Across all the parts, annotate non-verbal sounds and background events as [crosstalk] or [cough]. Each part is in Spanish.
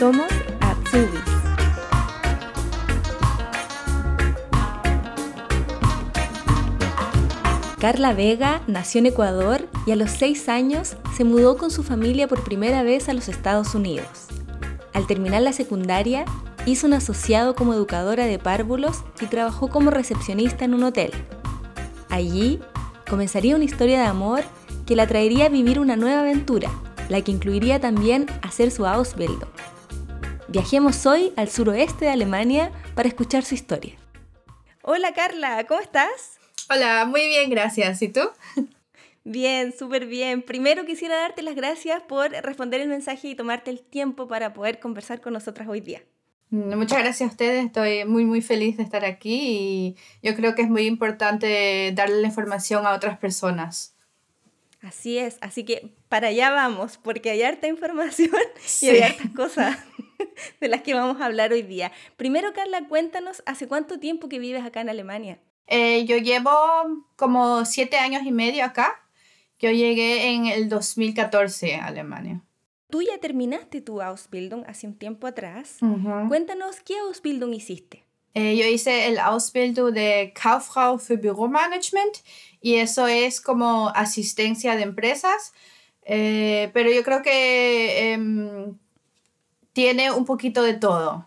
Somos Atsubis. Carla Vega nació en Ecuador y a los seis años se mudó con su familia por primera vez a los Estados Unidos. Al terminar la secundaria, hizo un asociado como educadora de párvulos y trabajó como recepcionista en un hotel. Allí comenzaría una historia de amor que la traería a vivir una nueva aventura, la que incluiría también hacer su Ausbildung. Viajemos hoy al suroeste de Alemania para escuchar su historia. Hola Carla, ¿cómo estás? Hola, muy bien, gracias. ¿Y tú? [laughs] Bien, súper bien. Primero quisiera darte las gracias por responder el mensaje y tomarte el tiempo para poder conversar con nosotras hoy día. Mm, muchas gracias a ustedes, estoy muy muy feliz de estar aquí y yo creo que es muy importante darle la información a otras personas. Así es, así que para allá vamos, porque hay harta información [laughs] y hay hartas cosas [laughs] de las que vamos a hablar hoy día. Primero, Carla, cuéntanos, ¿hace cuánto tiempo que vives acá en Alemania? Eh, yo llevo como siete años y medio acá. Yo llegué en el 2014 a Alemania. Tú ya terminaste tu Ausbildung hace un tiempo atrás. Cuéntanos, ¿qué Ausbildung hiciste? Eh, yo hice el Ausbildung de Kauffrau für Büromanagement y eso es como asistencia de empresas, eh, pero yo creo que em, tiene un poquito de todo,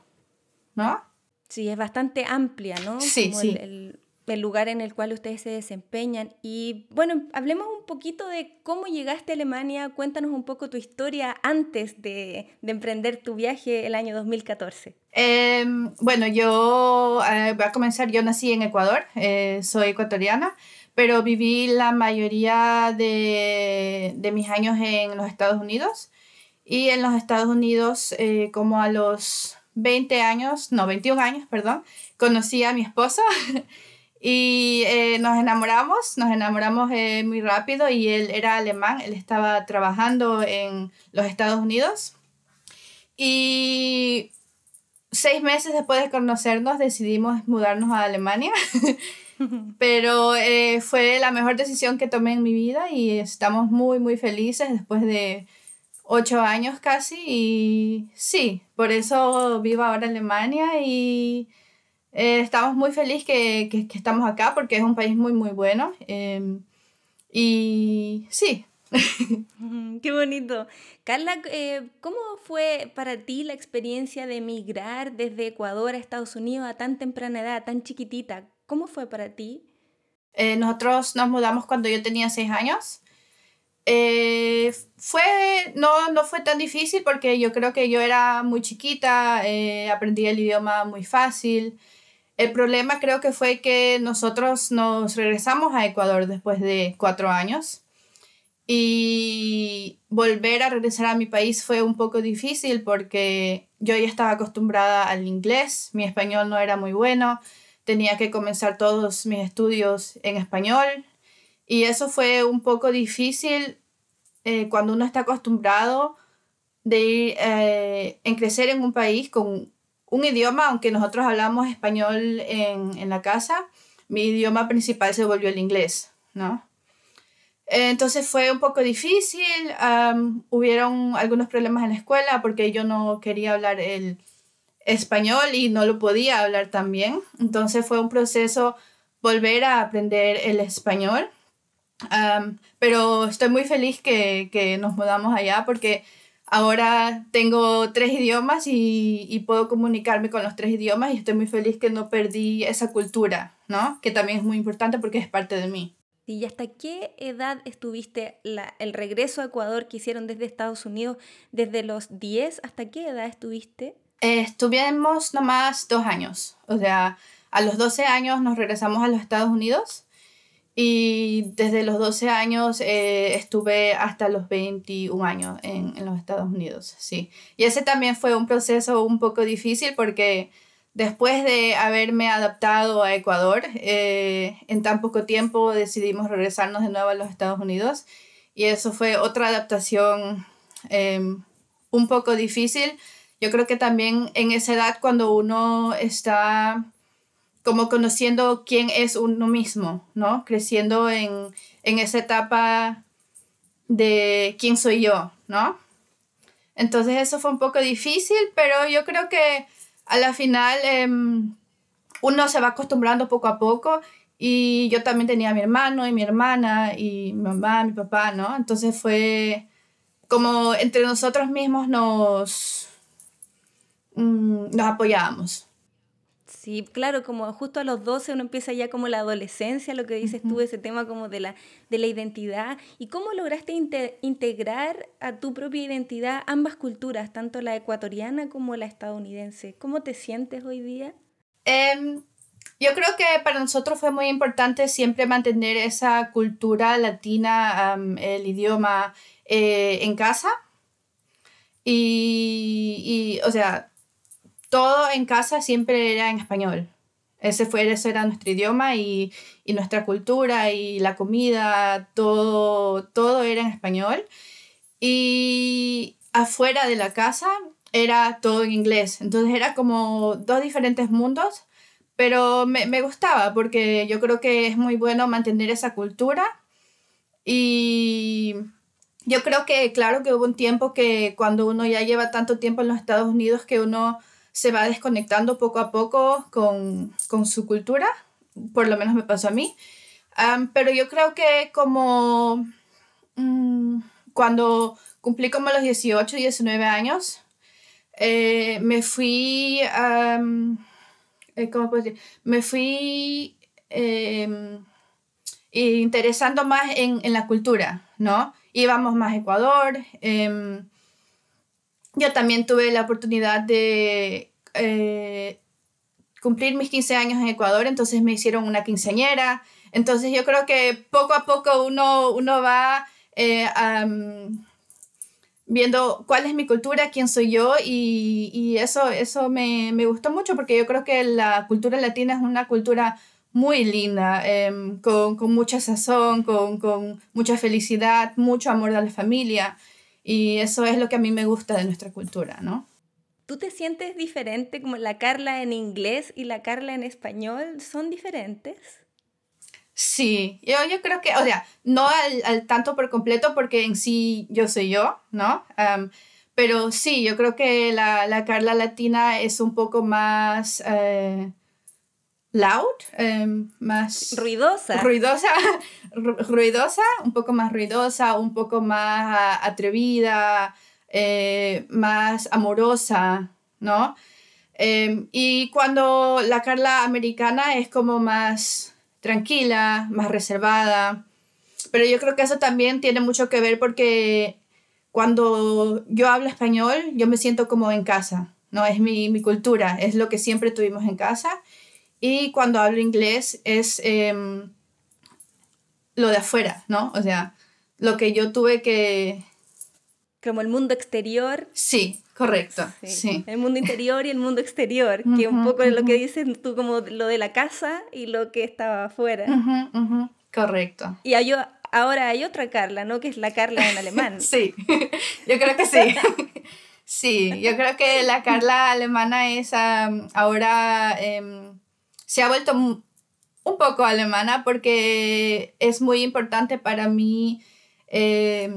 ¿no? Sí, es bastante amplia, ¿no? Sí, sí el lugar en el cual ustedes se desempeñan. Y bueno, hablemos un poquito de cómo llegaste a Alemania, cuéntanos un poco tu historia antes de, emprender tu viaje el año 2014. Em, bueno, yo eh, voy a comenzar, yo nací en Ecuador, eh, soy ecuatoriana, pero viví la mayoría de, de, mis años en los Estados Unidos. Y en los Estados Unidos, eh, como a los 20 años, no, 21 años, perdón, conocí a mi esposo. [laughs] Y eh, nos enamoramos, nos enamoramos eh, muy rápido y él era alemán, él estaba trabajando en los Estados Unidos. Y seis meses después de conocernos decidimos mudarnos a Alemania. [laughs] Pero eh, fue la mejor decisión que tomé en mi vida y estamos muy, muy felices después de ocho años casi. Y sí, por eso vivo ahora en Alemania y eh, estamos muy felices que, que, estamos acá porque es un país muy, muy bueno. Em, y sí. [laughs] Qué bonito. Carla, eh, ¿cómo fue para ti la experiencia de emigrar desde Ecuador a Estados Unidos a tan temprana edad, tan chiquitita? ¿Cómo fue para ti? Eh, nosotros nos mudamos cuando yo tenía seis años. fue, no, no fue tan difícil porque yo creo que yo era muy chiquita, aprendí el idioma muy fácil. El problema creo que fue que nosotros nos regresamos a Ecuador después de cuatro años. Y volver a regresar a mi país fue un poco difícil porque yo ya estaba acostumbrada al inglés, mi español no era muy bueno, tenía que comenzar todos mis estudios en español. Y eso fue un poco difícil eh, cuando uno está acostumbrado de ir, eh, en crecer en un país con un idioma, aunque nosotros hablamos español en, en la casa, mi idioma principal se volvió el inglés, ¿no? Entonces fue un poco difícil, hubieron algunos problemas en la escuela porque yo no quería hablar el español y no lo podía hablar también. Entonces fue un proceso volver a aprender el español. pero estoy muy feliz que, que, nos mudamos allá porque Ahora tengo tres idiomas y, puedo comunicarme con los tres idiomas y estoy muy feliz que no perdí esa cultura, ¿no? Que también es muy importante porque es parte de mí. ¿Y hasta qué edad estuviste el regreso a Ecuador que hicieron desde Estados Unidos? ¿Desde los 10 hasta qué edad estuviste? Eh, estuvimos nomás dos años. O sea, a los 12 años nos regresamos a los Estados Unidos y desde los 12 años eh, estuve hasta los 21 años en, en, los Estados Unidos, sí. Y ese también fue un proceso un poco difícil porque después de haberme adaptado a Ecuador, eh, en tan poco tiempo decidimos regresarnos de nuevo a los Estados Unidos. Y eso fue otra adaptación em, un poco difícil. Yo creo que también en esa edad cuando uno está como conociendo quién es uno mismo, ¿no? Creciendo en, esa etapa de quién soy yo, ¿no? Entonces eso fue un poco difícil, pero yo creo que a la final em, uno se va acostumbrando poco a poco y yo también tenía a mi hermano y mi hermana y mi mamá, mi papá, ¿no? Entonces fue como entre nosotros mismos nos, mm, nos apoyábamos. Sí, claro, como justo a los 12 uno empieza ya como la adolescencia, lo que dices tú, ese tema como de la, de la identidad. ¿Y cómo lograste integrar a tu propia identidad ambas culturas, tanto la ecuatoriana como la estadounidense? ¿Cómo te sientes hoy día? Em, yo creo que para nosotros fue muy importante siempre mantener esa cultura latina, el idioma eh, en casa. Y, y, o sea, todo en casa siempre era en español. Ese, fue, ese era nuestro idioma y, y, nuestra cultura y la comida, todo, todo era en español. Y afuera de la casa era todo en inglés. Entonces era como dos diferentes mundos, pero me, me gustaba porque yo creo que es muy bueno mantener esa cultura. Y yo creo que, claro que hubo un tiempo que cuando uno ya lleva tanto tiempo en los Estados Unidos que uno se va desconectando poco a poco con, su cultura, por lo menos me pasó a mí. pero yo creo que como mm, cuando cumplí como los 18, 19 años, eh, me fui, eh, ¿cómo puedo decir? Me fui em, interesando más en, en, la cultura, ¿no? Íbamos más a Ecuador. Yo también tuve la oportunidad de eh, cumplir mis 15 años en Ecuador, entonces me hicieron una quinceañera. Entonces yo creo que poco a poco uno, uno va eh, viendo cuál es mi cultura, quién soy yo y, y eso, eso me, me, gustó mucho porque yo creo que la cultura latina es una cultura muy linda, em, con, con, mucha sazón, con, con mucha felicidad, mucho amor a la familia. Y eso es lo que a mí me gusta de nuestra cultura, ¿no? ¿Tú te sientes diferente como la Carla en inglés y la Carla en español? ¿Son diferentes? Sí, yo, yo creo que, o sea, no al, tanto por completo porque en sí yo soy yo, ¿no? pero sí, yo creo que la, la, Carla latina es un poco más... Eh, loud, em, más... Ruidosa. Ruidosa, [laughs] ruidosa, un poco más ruidosa, un poco más atrevida, eh, más amorosa, ¿no? Em, y cuando la Carla americana es como más tranquila, más reservada. Pero yo creo que eso también tiene mucho que ver porque cuando yo hablo español, yo me siento como en casa, ¿no? Es mi, mi cultura, es lo que siempre tuvimos en casa y cuando hablo inglés es em, lo de afuera, ¿no? O sea, lo que yo tuve que... Como el mundo exterior. Sí, correcto. Sí. El mundo interior y el mundo exterior, que un poco es lo que dices tú, como lo de la casa y lo que estaba afuera. correcto. Y hay, ahora hay otra Carla, ¿no? Que es la Carla en alemán. [laughs] sí, [laughs] yo creo que sí. [laughs] sí, yo creo que la Carla alemana es ahora... Em, se ha vuelto un poco alemana porque es muy importante para mí eh,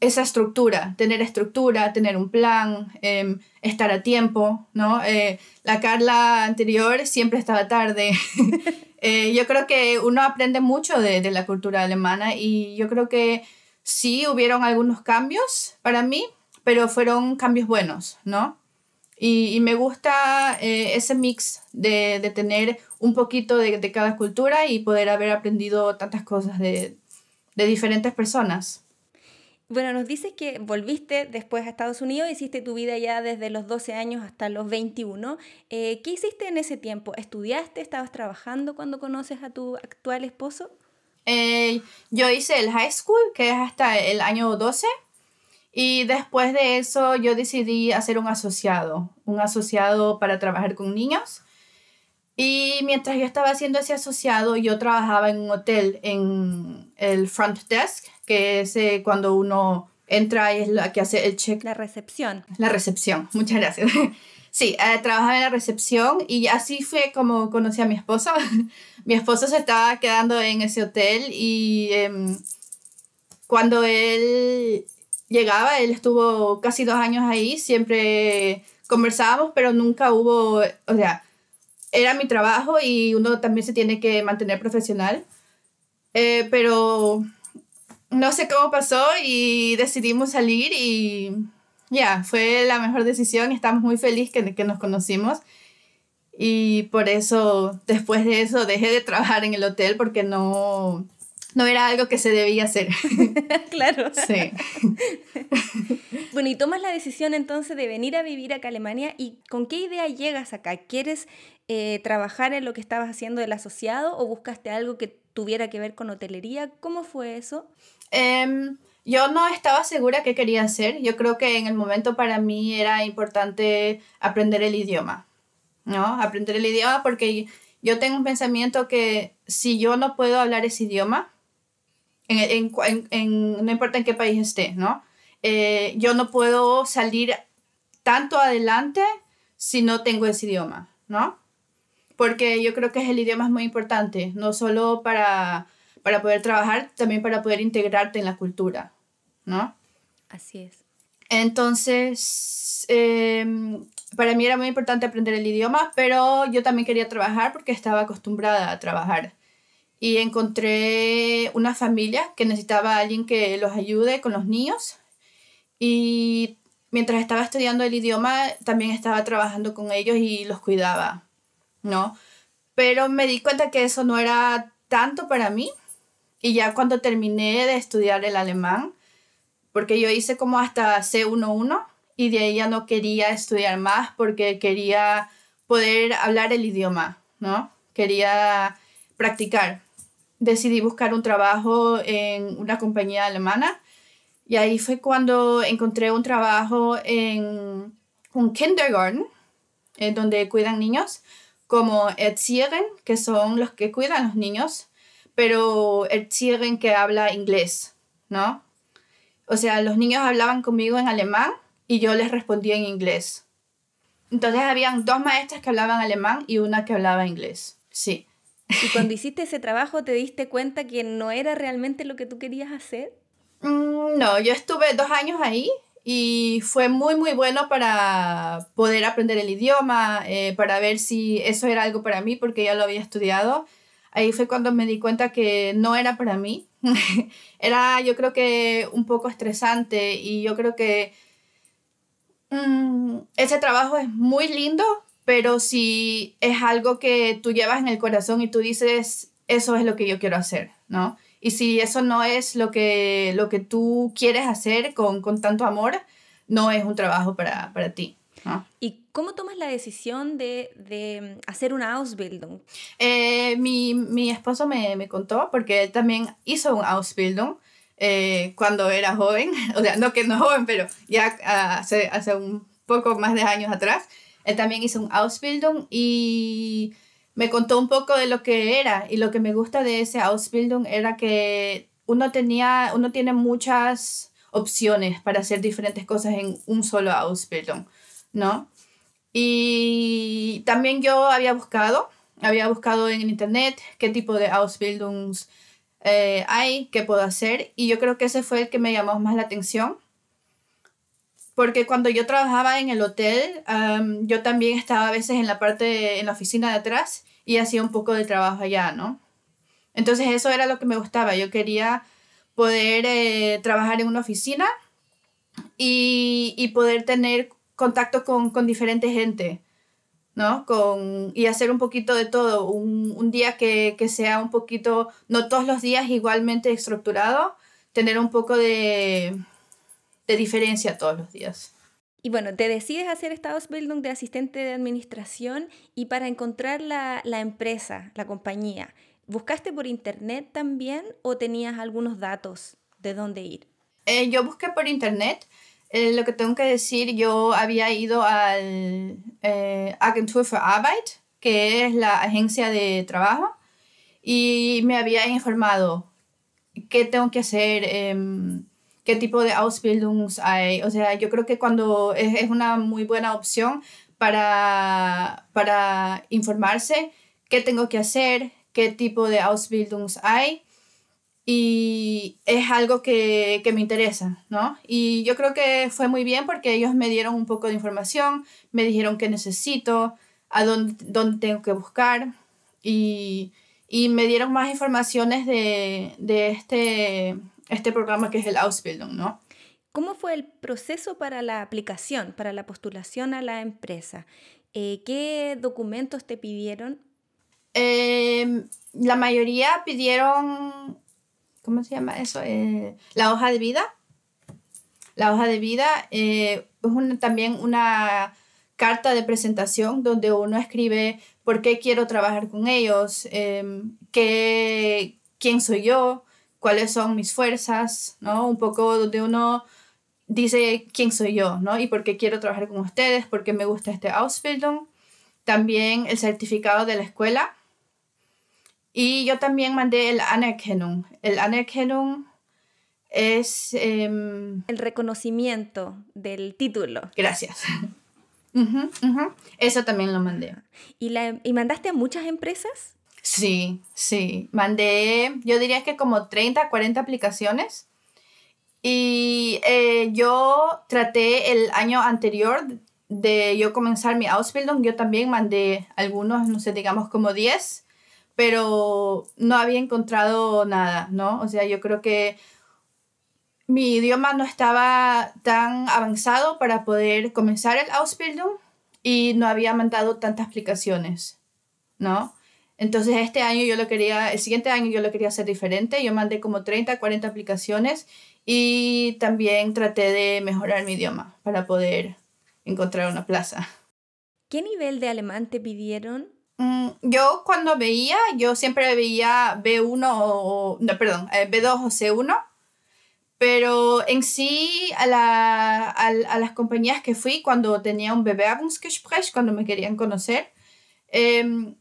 esa estructura, tener estructura, tener un plan, em, estar a tiempo, ¿no? Eh, la Carla anterior siempre estaba tarde. [laughs] Eh, yo creo que uno aprende mucho de, de, la cultura alemana y yo creo que sí hubieron algunos cambios para mí, pero fueron cambios buenos, ¿no? Y, me gusta eh, ese mix de, de, tener un poquito de, de, cada cultura y poder haber aprendido tantas cosas de, de diferentes personas. Bueno, nos dices que volviste después a Estados Unidos, hiciste tu vida ya desde los 12 años hasta los 21. Eh, ¿Qué hiciste en ese tiempo? ¿Estudiaste? ¿Estabas trabajando cuando conoces a tu actual esposo? Eh, yo hice el high school, que es hasta el año 12. Y después de eso yo decidí hacer un asociado, un asociado para trabajar con niños. Y mientras yo estaba haciendo ese asociado, yo trabajaba en un hotel, en el front desk, que es eh, cuando uno entra y es la que hace el check. La recepción. La recepción, muchas gracias. [laughs] Sí, eh, trabajaba en la recepción y así fue como conocí a mi esposo. [laughs] mi esposo se estaba quedando en ese hotel y em, cuando él llegaba, él estuvo casi dos años ahí, siempre conversábamos, pero nunca hubo, o sea, era mi trabajo y uno también se tiene que mantener profesional. Eh, pero no sé cómo pasó y decidimos salir y ya, fue la mejor decisión. Estamos muy felices que, que nos conocimos. Y por eso, después de eso, dejé de trabajar en el hotel porque no, no era algo que se debía hacer. [laughs] claro. Sí. [laughs] bueno, y tomas la decisión entonces de venir a vivir acá a Alemania y ¿con qué idea llegas acá? ¿Quieres eh, trabajar en lo que estabas haciendo del asociado o buscaste algo que tuviera que ver con hotelería? ¿Cómo fue eso? Em, yo no estaba segura qué quería hacer. Yo creo que en el momento para mí era importante aprender el idioma, ¿no? Aprender el idioma porque yo tengo un pensamiento que si yo no puedo hablar ese idioma, en, en, en, no importa en qué país esté, ¿no? Eh, yo no puedo salir tanto adelante si no tengo ese idioma, ¿no? Porque yo creo que el idioma es muy importante, no solo para, para poder trabajar, también para poder integrarte en la cultura, ¿no? Así es. Entonces, em, para mí era muy importante aprender el idioma, pero yo también quería trabajar porque estaba acostumbrada a trabajar y encontré una familia que necesitaba a alguien que los ayude con los niños. Y mientras estaba estudiando el idioma, también estaba trabajando con ellos y los cuidaba, ¿no? Pero me di cuenta que eso no era tanto para mí. Y ya cuando terminé de estudiar el alemán, porque yo hice como hasta C11 y de ahí ya no quería estudiar más porque quería poder hablar el idioma, ¿no? Quería practicar decidí buscar un trabajo en una compañía alemana y ahí fue cuando encontré un trabajo en un kindergarten, en donde cuidan niños, como Erzieherin, que son los que cuidan a los niños, pero Erzieherin que habla inglés, ¿no? O sea, los niños hablaban conmigo en alemán y yo les respondía en inglés. Entonces habían dos maestras que hablaban alemán y una que hablaba inglés. Sí. ¿Y cuando hiciste ese trabajo te diste cuenta que no era realmente lo que tú querías hacer? Mm, no, yo estuve dos años ahí y fue muy muy bueno para poder aprender el idioma, eh, para ver si eso era algo para mí porque ya lo había estudiado. Ahí fue cuando me di cuenta que no era para mí. [laughs] era yo creo que un poco estresante y yo creo que mm, ese trabajo es muy lindo, pero si es algo que tú llevas en el corazón y tú dices, eso es lo que yo quiero hacer, ¿no? Y si eso no es lo que, lo que tú quieres hacer con, con tanto amor, no es un trabajo para, para ti. ¿no? ¿Y cómo tomas la decisión de, de hacer una Ausbildung? Eh, mi, mi, esposo me, me, contó, porque él también hizo un Ausbildung eh, cuando era joven, [laughs] o sea, no que no joven, pero ya hace, hace un poco más de años atrás. Él también hizo un Ausbildung y me contó un poco de lo que era. Y lo que me gusta de ese Ausbildung era que uno, tenía, uno tiene muchas opciones para hacer diferentes cosas en un solo Ausbildung, ¿no? Y también yo había buscado, había buscado en internet qué tipo de Ausbildungs eh, hay, qué puedo hacer. Y yo creo que ese fue el que me llamó más la atención porque cuando yo trabajaba en el hotel, yo también estaba a veces en la parte, en la oficina de atrás y hacía un poco de trabajo allá, ¿no? Entonces eso era lo que me gustaba. Yo quería poder eh, trabajar en una oficina y, y poder tener contacto con, con, diferente gente, ¿no? Con, y hacer un poquito de todo. Un, un día que, que, sea un poquito, no todos los días igualmente estructurado, tener un poco de, de diferencia todos los días. Y bueno, te decides hacer esta Ausbildung de asistente de administración y para encontrar la, la empresa, la compañía, ¿buscaste por internet también o tenías algunos datos de dónde ir? Eh, yo busqué por internet. Eh, lo que tengo que decir, yo había ido al eh, Agentur für Arbeit, que es la agencia de trabajo, y me había informado qué tengo que hacer. Qué tipo de Ausbildungs hay. O sea, yo creo que cuando es, es una muy buena opción para, para informarse qué tengo que hacer, qué tipo de Ausbildungs hay. y es algo que, que, me interesa, ¿no? Y yo creo que fue muy bien porque ellos me dieron un poco de información, me dijeron qué necesito, a dónde, dónde tengo que buscar y, y me dieron más informaciones de, de, este, este programa que es el Ausbildung, ¿no? ¿Cómo fue el proceso para la aplicación, para la postulación a la empresa? Eh, ¿Qué documentos te pidieron? Eh, la mayoría pidieron, ¿cómo se llama eso? Eh, la hoja de vida. La hoja de vida es también una carta de presentación donde uno escribe por qué quiero trabajar con ellos, em, qué, quién soy yo, cuáles son mis fuerzas, ¿no? Un poco donde uno dice quién soy yo, ¿no? Y por qué quiero trabajar con ustedes, por qué me gusta este Ausbildung. También el certificado de la escuela. Y yo también mandé el Anerkennung. El Anerkennung es... Em, el reconocimiento del título. Gracias. [laughs] Eso también lo mandé. ¿Y, la, ¿Y mandaste a muchas empresas? Sí, sí. Mandé, yo diría que como 30, 40 aplicaciones. Y eh, yo traté el año anterior de yo comenzar mi Ausbildung, yo también mandé algunos, no sé, digamos como 10, pero no había encontrado nada, ¿no? O sea, yo creo que mi idioma no estaba tan avanzado para poder comenzar el Ausbildung y no había mandado tantas aplicaciones, ¿no? Entonces este año yo lo quería, el siguiente año yo lo quería hacer diferente, yo mandé como 30, 40 aplicaciones y también traté de mejorar mi idioma para poder encontrar una plaza. ¿Qué nivel de alemán te pidieron? Mm, yo cuando veía, yo siempre veía B1 o, no, perdón, eh, B2 o C1 pero en sí, a, la, a, a, las compañías que fui cuando tenía un Bewerbungsgespräch, cuando me querían conocer, eh,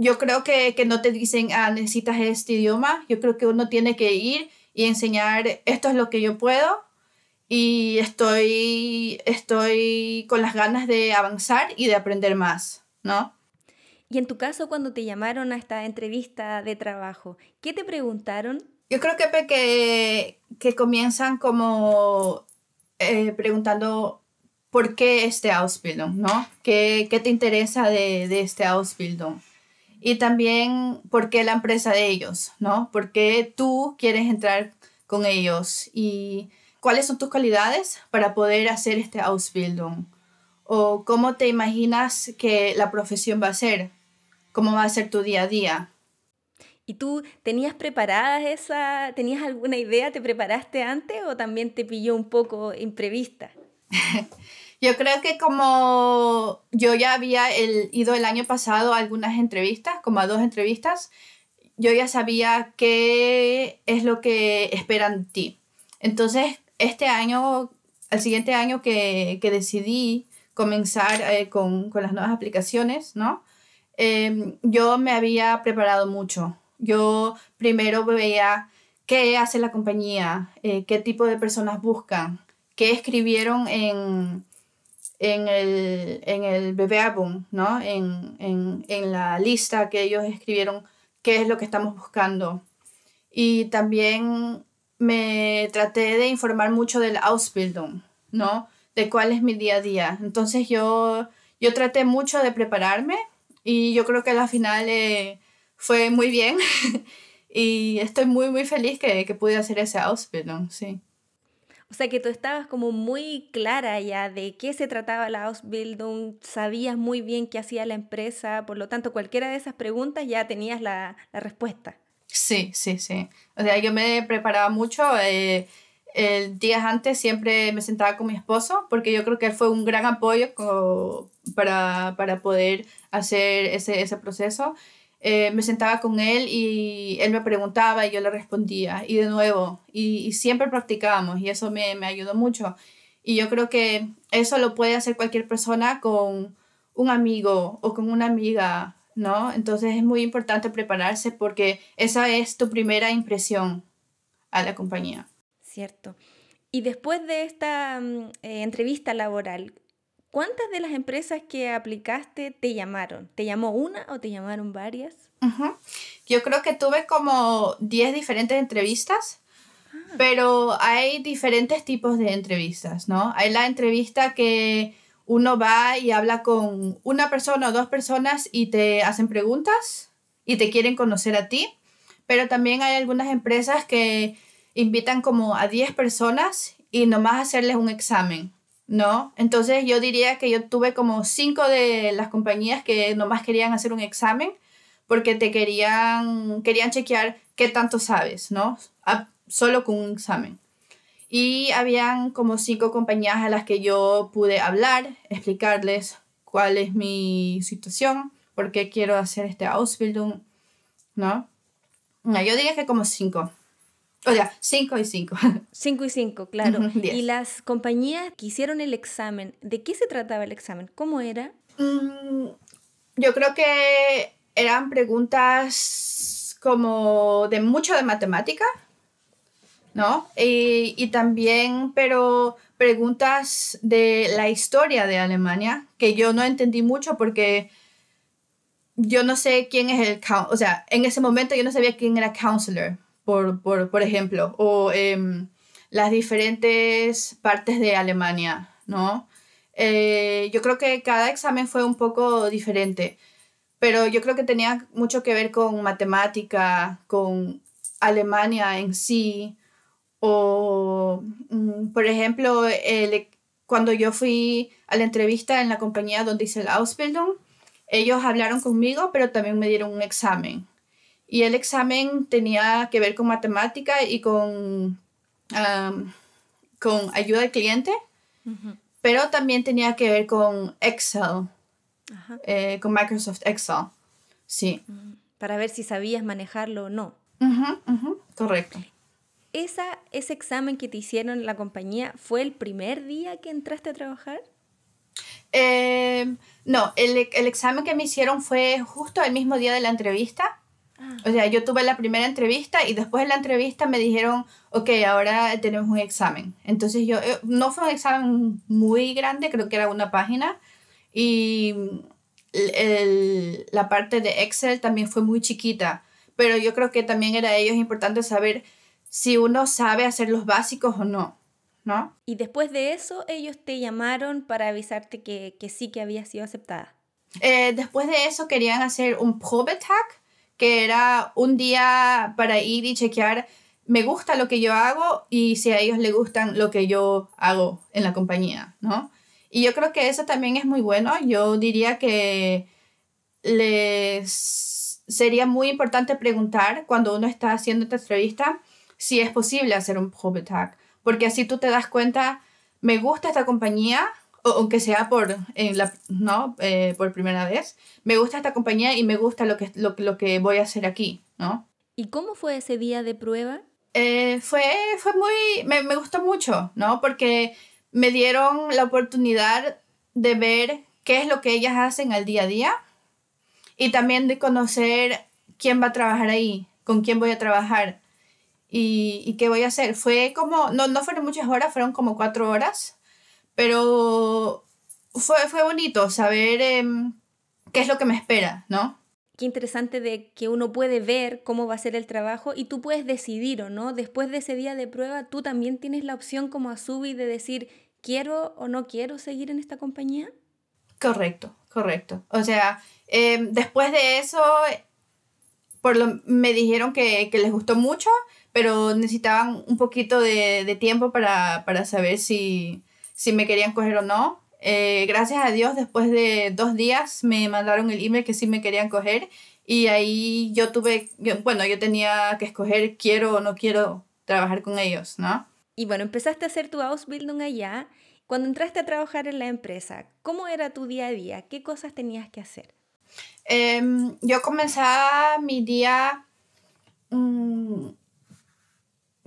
yo creo que, que, no te dicen, ah, necesitas este idioma. Yo creo que uno tiene que ir y enseñar, esto es lo que yo puedo y estoy, estoy con las ganas de avanzar y de aprender más, ¿no? Y en tu caso, cuando te llamaron a esta entrevista de trabajo, ¿qué te preguntaron? Yo creo que, que, que comienzan como eh, preguntando por qué este Ausbildung, ¿no? ¿Qué, qué te interesa de, de, este Ausbildung? Y también por qué la empresa de ellos, ¿no? ¿Por qué tú quieres entrar con ellos? Y cuáles son tus cualidades para poder hacer este Ausbildung? ¿O cómo te imaginas que la profesión va a ser? ¿Cómo va a ser tu día a día? ¿Y tú tenías preparadas esa, tenías alguna idea, te preparaste antes o también te pilló un poco imprevista? [laughs] yo creo que como yo ya había el, ido el año pasado a algunas entrevistas, como a dos entrevistas, yo ya sabía qué es lo que esperan de ti. Entonces, este año, el siguiente año que, que decidí comenzar eh, con, con, las nuevas aplicaciones, ¿no? Eh, yo me había preparado mucho yo primero veía qué hace la compañía, eh, qué tipo de personas buscan, qué escribieron en, en el, en el ¿no? En, en, en, la lista que ellos escribieron, qué es lo que estamos buscando. Y también me traté de informar mucho del Ausbildung, ¿no? De cuál es mi día a día. Entonces yo, yo traté mucho de prepararme y yo creo que al final... Eh, fue muy bien [laughs] y estoy muy, muy feliz que, que pude hacer ese Ausbildung, sí. O sea que tú estabas como muy clara ya de qué se trataba la Ausbildung, sabías muy bien qué hacía la empresa, por lo tanto cualquiera de esas preguntas ya tenías la, la respuesta. Sí, sí, sí. O sea, yo me preparaba mucho. Eh, el día antes siempre me sentaba con mi esposo porque yo creo que él fue un gran apoyo para, para poder hacer ese, ese proceso. Eh, me sentaba con él y él me preguntaba y yo le respondía y de nuevo y, siempre practicábamos y eso me, ayudó mucho y yo creo que eso lo puede hacer cualquier persona con un amigo o con una amiga, ¿no? Entonces es muy importante prepararse porque esa es tu primera impresión a la compañía. Cierto. Y después de esta mm, eh, entrevista laboral, ¿Cuántas de las empresas que aplicaste te llamaron? ¿Te llamó una o te llamaron varias? Yo creo que tuve como 10 diferentes entrevistas, ah. pero hay diferentes tipos de entrevistas, ¿no? Hay la entrevista que uno va y habla con una persona o dos personas y te hacen preguntas y te quieren conocer a ti, pero también hay algunas empresas que invitan como a 10 personas y nomás hacerles un examen ¿no? Entonces yo diría que yo tuve como cinco de las compañías que nomás querían hacer un examen porque te querían, querían chequear qué tanto sabes, ¿no? solo con un examen. Y habían como cinco compañías a las que yo pude hablar, explicarles cuál es mi situación, por qué quiero hacer este Ausbildung, ¿no? no yo diría que como cinco. O sea, 5 y 5. 5 [laughs] y 5, claro. y las compañías que hicieron el examen, ¿de qué se trataba el examen? ¿Cómo era? Mm, yo creo que eran preguntas como de mucho de matemática, ¿no? Y, y también, pero preguntas de la historia de Alemania, que yo no entendí mucho porque yo no sé quién es el, o sea, en ese momento yo no sabía quién era counselor por, ejemplo, o em, las diferentes partes de Alemania, ¿no? Eh, yo creo que cada examen fue un poco diferente, pero yo creo que tenía mucho que ver con matemática, con Alemania en sí, o, mm, por ejemplo, cuando yo fui a la entrevista en la compañía donde hice el Ausbildung, ellos hablaron conmigo, pero también me dieron un examen. Y el examen tenía que ver con matemática y con, con ayuda al cliente, pero también tenía que ver con Excel, eh, con Microsoft Excel. Sí. Mm, para ver si sabías manejarlo o no. Correcto. ¿Esa, ¿Ese examen que te hicieron en la compañía fue el primer día que entraste a trabajar? Eh, no, el, el, examen que me hicieron fue justo el mismo día de la entrevista. O sea, yo tuve la primera entrevista y después de la entrevista me dijeron, ok, ahora tenemos un examen. Entonces yo, eh, no fue un examen muy grande, creo que era una página. Y el, la parte de Excel también fue muy chiquita. Pero yo creo que también era ellos importante saber si uno sabe hacer los básicos o no. ¿No? Y después de eso, ellos te llamaron para avisarte que, que sí que había sido aceptada. Eh, después de eso querían hacer un Probetag, que era un día para ir y chequear, me gusta lo que yo hago y si a ellos les gustan lo que yo hago en la compañía, ¿no? Y yo creo que eso también es muy bueno. Yo diría que les sería muy importante preguntar cuando uno está haciendo esta entrevista si es posible hacer un Probetag, porque así tú te das cuenta, me gusta esta compañía, aunque sea por, la, ¿no? Eh, por primera vez, me gusta esta compañía y me gusta lo que, lo, lo que voy a hacer aquí, ¿no? ¿Y cómo fue ese día de prueba? Eh, fue, fue muy, me, me gustó mucho, ¿no? Porque me dieron la oportunidad de ver qué es lo que ellas hacen al día a día y también de conocer quién va a trabajar ahí, con quién voy a trabajar y, y qué voy a hacer. Fue como, no, no fueron muchas horas, fueron como cuatro horas pero fue, fue bonito saber em, qué es lo que me espera, ¿no? Qué interesante de que uno puede ver cómo va a ser el trabajo y tú puedes decidir o no. Después de ese día de prueba, tú también tienes la opción como a Subi de decir, quiero o no quiero seguir en esta compañía. Correcto, correcto. O sea, em, después de eso, por lo, me dijeron que, que, les gustó mucho, pero necesitaban un poquito de, de tiempo para, para saber si, si me querían coger o no. Eh, gracias a Dios, después de dos días me mandaron el email que sí me querían coger y ahí yo tuve, bueno, yo tenía que escoger quiero o no quiero trabajar con ellos, ¿no? Y bueno, empezaste a hacer tu Ausbildung allá. Cuando entraste a trabajar en la empresa, ¿cómo era tu día a día? ¿Qué cosas tenías que hacer? Em, yo comenzaba mi día mm,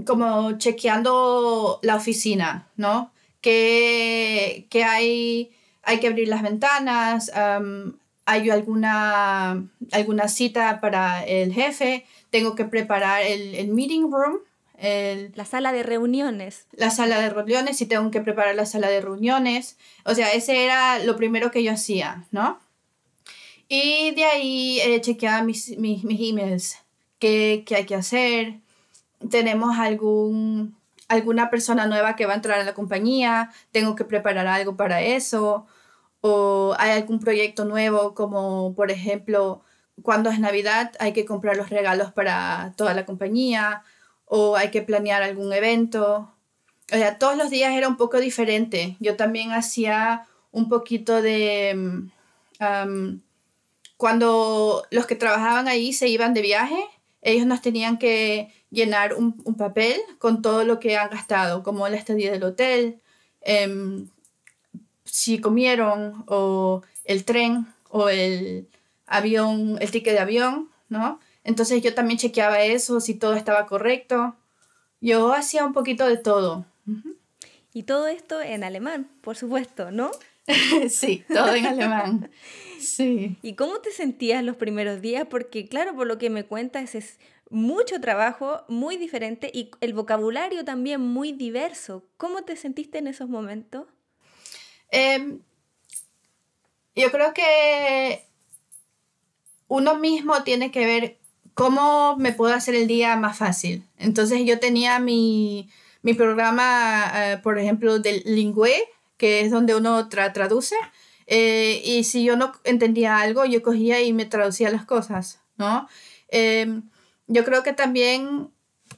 como chequeando la oficina, ¿no? Que, que hay, hay que abrir las ventanas, hay alguna, alguna cita para el jefe, tengo que preparar el, el meeting room, la sala de reuniones. La sala de reuniones, si tengo que preparar la sala de reuniones. O sea, ese era lo primero que yo hacía, ¿no? Y de ahí eh, chequeaba mis, mis, mis emails, qué, qué hay que hacer. Tenemos algún, alguna persona nueva que va a entrar a la compañía, tengo que preparar algo para eso. O hay algún proyecto nuevo, como por ejemplo, cuando es Navidad hay que comprar los regalos para toda la compañía o hay que planear algún evento. O sea, todos los días era un poco diferente. Yo también hacía un poquito de... Mm, cuando los que trabajaban ahí se iban de viaje, ellos nos tenían que llenar un, papel con todo lo que han gastado, como la estadía del hotel, em, si comieron, o el tren, o el avión, el ticket de avión, ¿no? Entonces yo también chequeaba eso, si todo estaba correcto. Yo hacía un poquito de todo. Y todo esto en alemán, por supuesto, ¿no? [laughs] sí, todo en alemán. [laughs] Sí. ¿Y cómo te sentías los primeros días? Porque claro, por lo que me cuentas es mucho trabajo, muy diferente y el vocabulario también muy diverso. ¿Cómo te sentiste en esos momentos? Em, yo creo que uno mismo tiene que ver cómo me puedo hacer el día más fácil. Entonces yo tenía mi, programa, eh, por ejemplo, del Lingüe, que es donde uno traduce. Eh, y si yo no entendía algo, yo cogía y me traducía las cosas, ¿no? Em, yo creo que también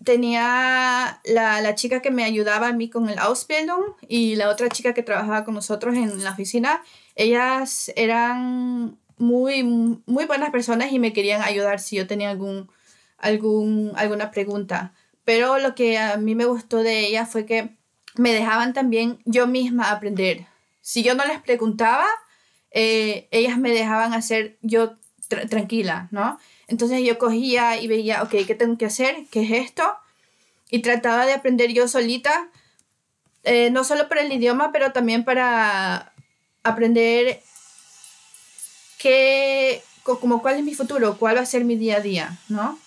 tenía la, la, chica que me ayudaba a mí con el Ausbildung y la otra chica que trabajaba con nosotros en la oficina. Ellas eran muy, muy buenas personas y me querían ayudar si yo tenía algún, algún, alguna pregunta. Pero lo que a mí me gustó de ella fue que me dejaban también yo misma aprender. Si yo no les preguntaba, eh, ellas me dejaban hacer yo tranquila, ¿no? Entonces yo cogía y veía, ok, ¿qué tengo que hacer? ¿Qué es esto? Y trataba de aprender yo solita, eh, no solo para el idioma, pero también para aprender qué, como cuál es mi futuro, cuál va a ser mi día a día, ¿no?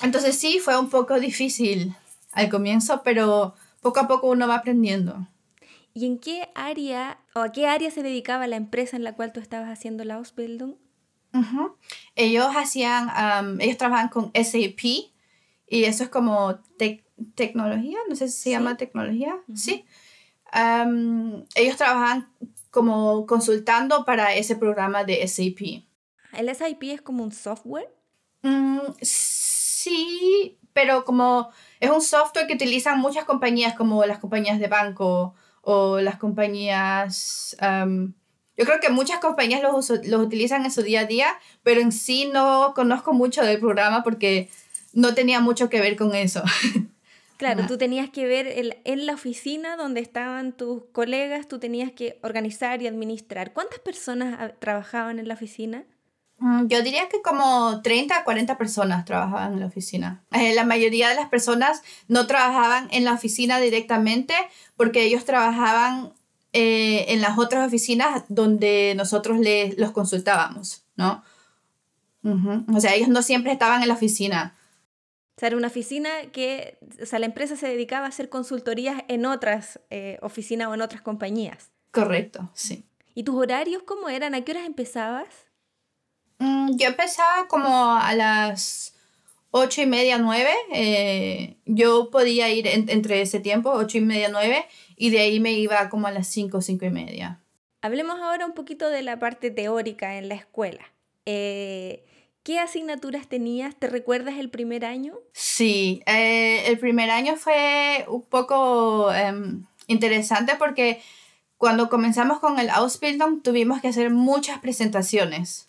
Entonces sí, fue un poco difícil al comienzo, pero poco a poco uno va aprendiendo. ¿Y en qué área o a qué área se dedicaba la empresa en la cual tú estabas haciendo la Ausbildung? Ellos hacían, ellos trabajan con SAP y eso es como tecnología, no sé si se llama tecnología, sí. ellos trabajan como consultando para ese programa de SAP. ¿El SAP es como un software? Mm, sí, pero como es un software que utilizan muchas compañías como las compañías de banco o las compañías... yo creo que muchas compañías los, los utilizan en su día a día, pero en sí no conozco mucho del programa porque no tenía mucho que ver con eso. [laughs] Claro, tú tenías que ver en la oficina donde estaban tus colegas, tú tenías que organizar y administrar. ¿Cuántas personas trabajaban en la oficina? Mm, yo diría que como 30 a 40 personas trabajaban en la oficina. Eh, la mayoría de las personas no trabajaban en la oficina directamente porque ellos trabajaban eh, en las otras oficinas donde nosotros les, los consultábamos, ¿no? O sea, ellos no siempre estaban en la oficina. O sea, era una oficina que, o sea, la empresa se dedicaba a hacer consultorías en otras eh, oficinas o en otras compañías. Correcto, sí. ¿Y tus horarios cómo eran? ¿A qué horas empezabas? Mm, yo empezaba como a las ocho y media, nueve. Eh, yo podía ir entre ese tiempo, ocho y media, nueve, y de ahí me iba como a las cinco, cinco y media. Hablemos ahora un poquito de la parte teórica en la escuela. Eh, ¿Qué asignaturas tenías? ¿Te recuerdas el primer año? Sí, eh, el primer año fue un poco em, interesante porque cuando comenzamos con el Ausbildung tuvimos que hacer muchas presentaciones,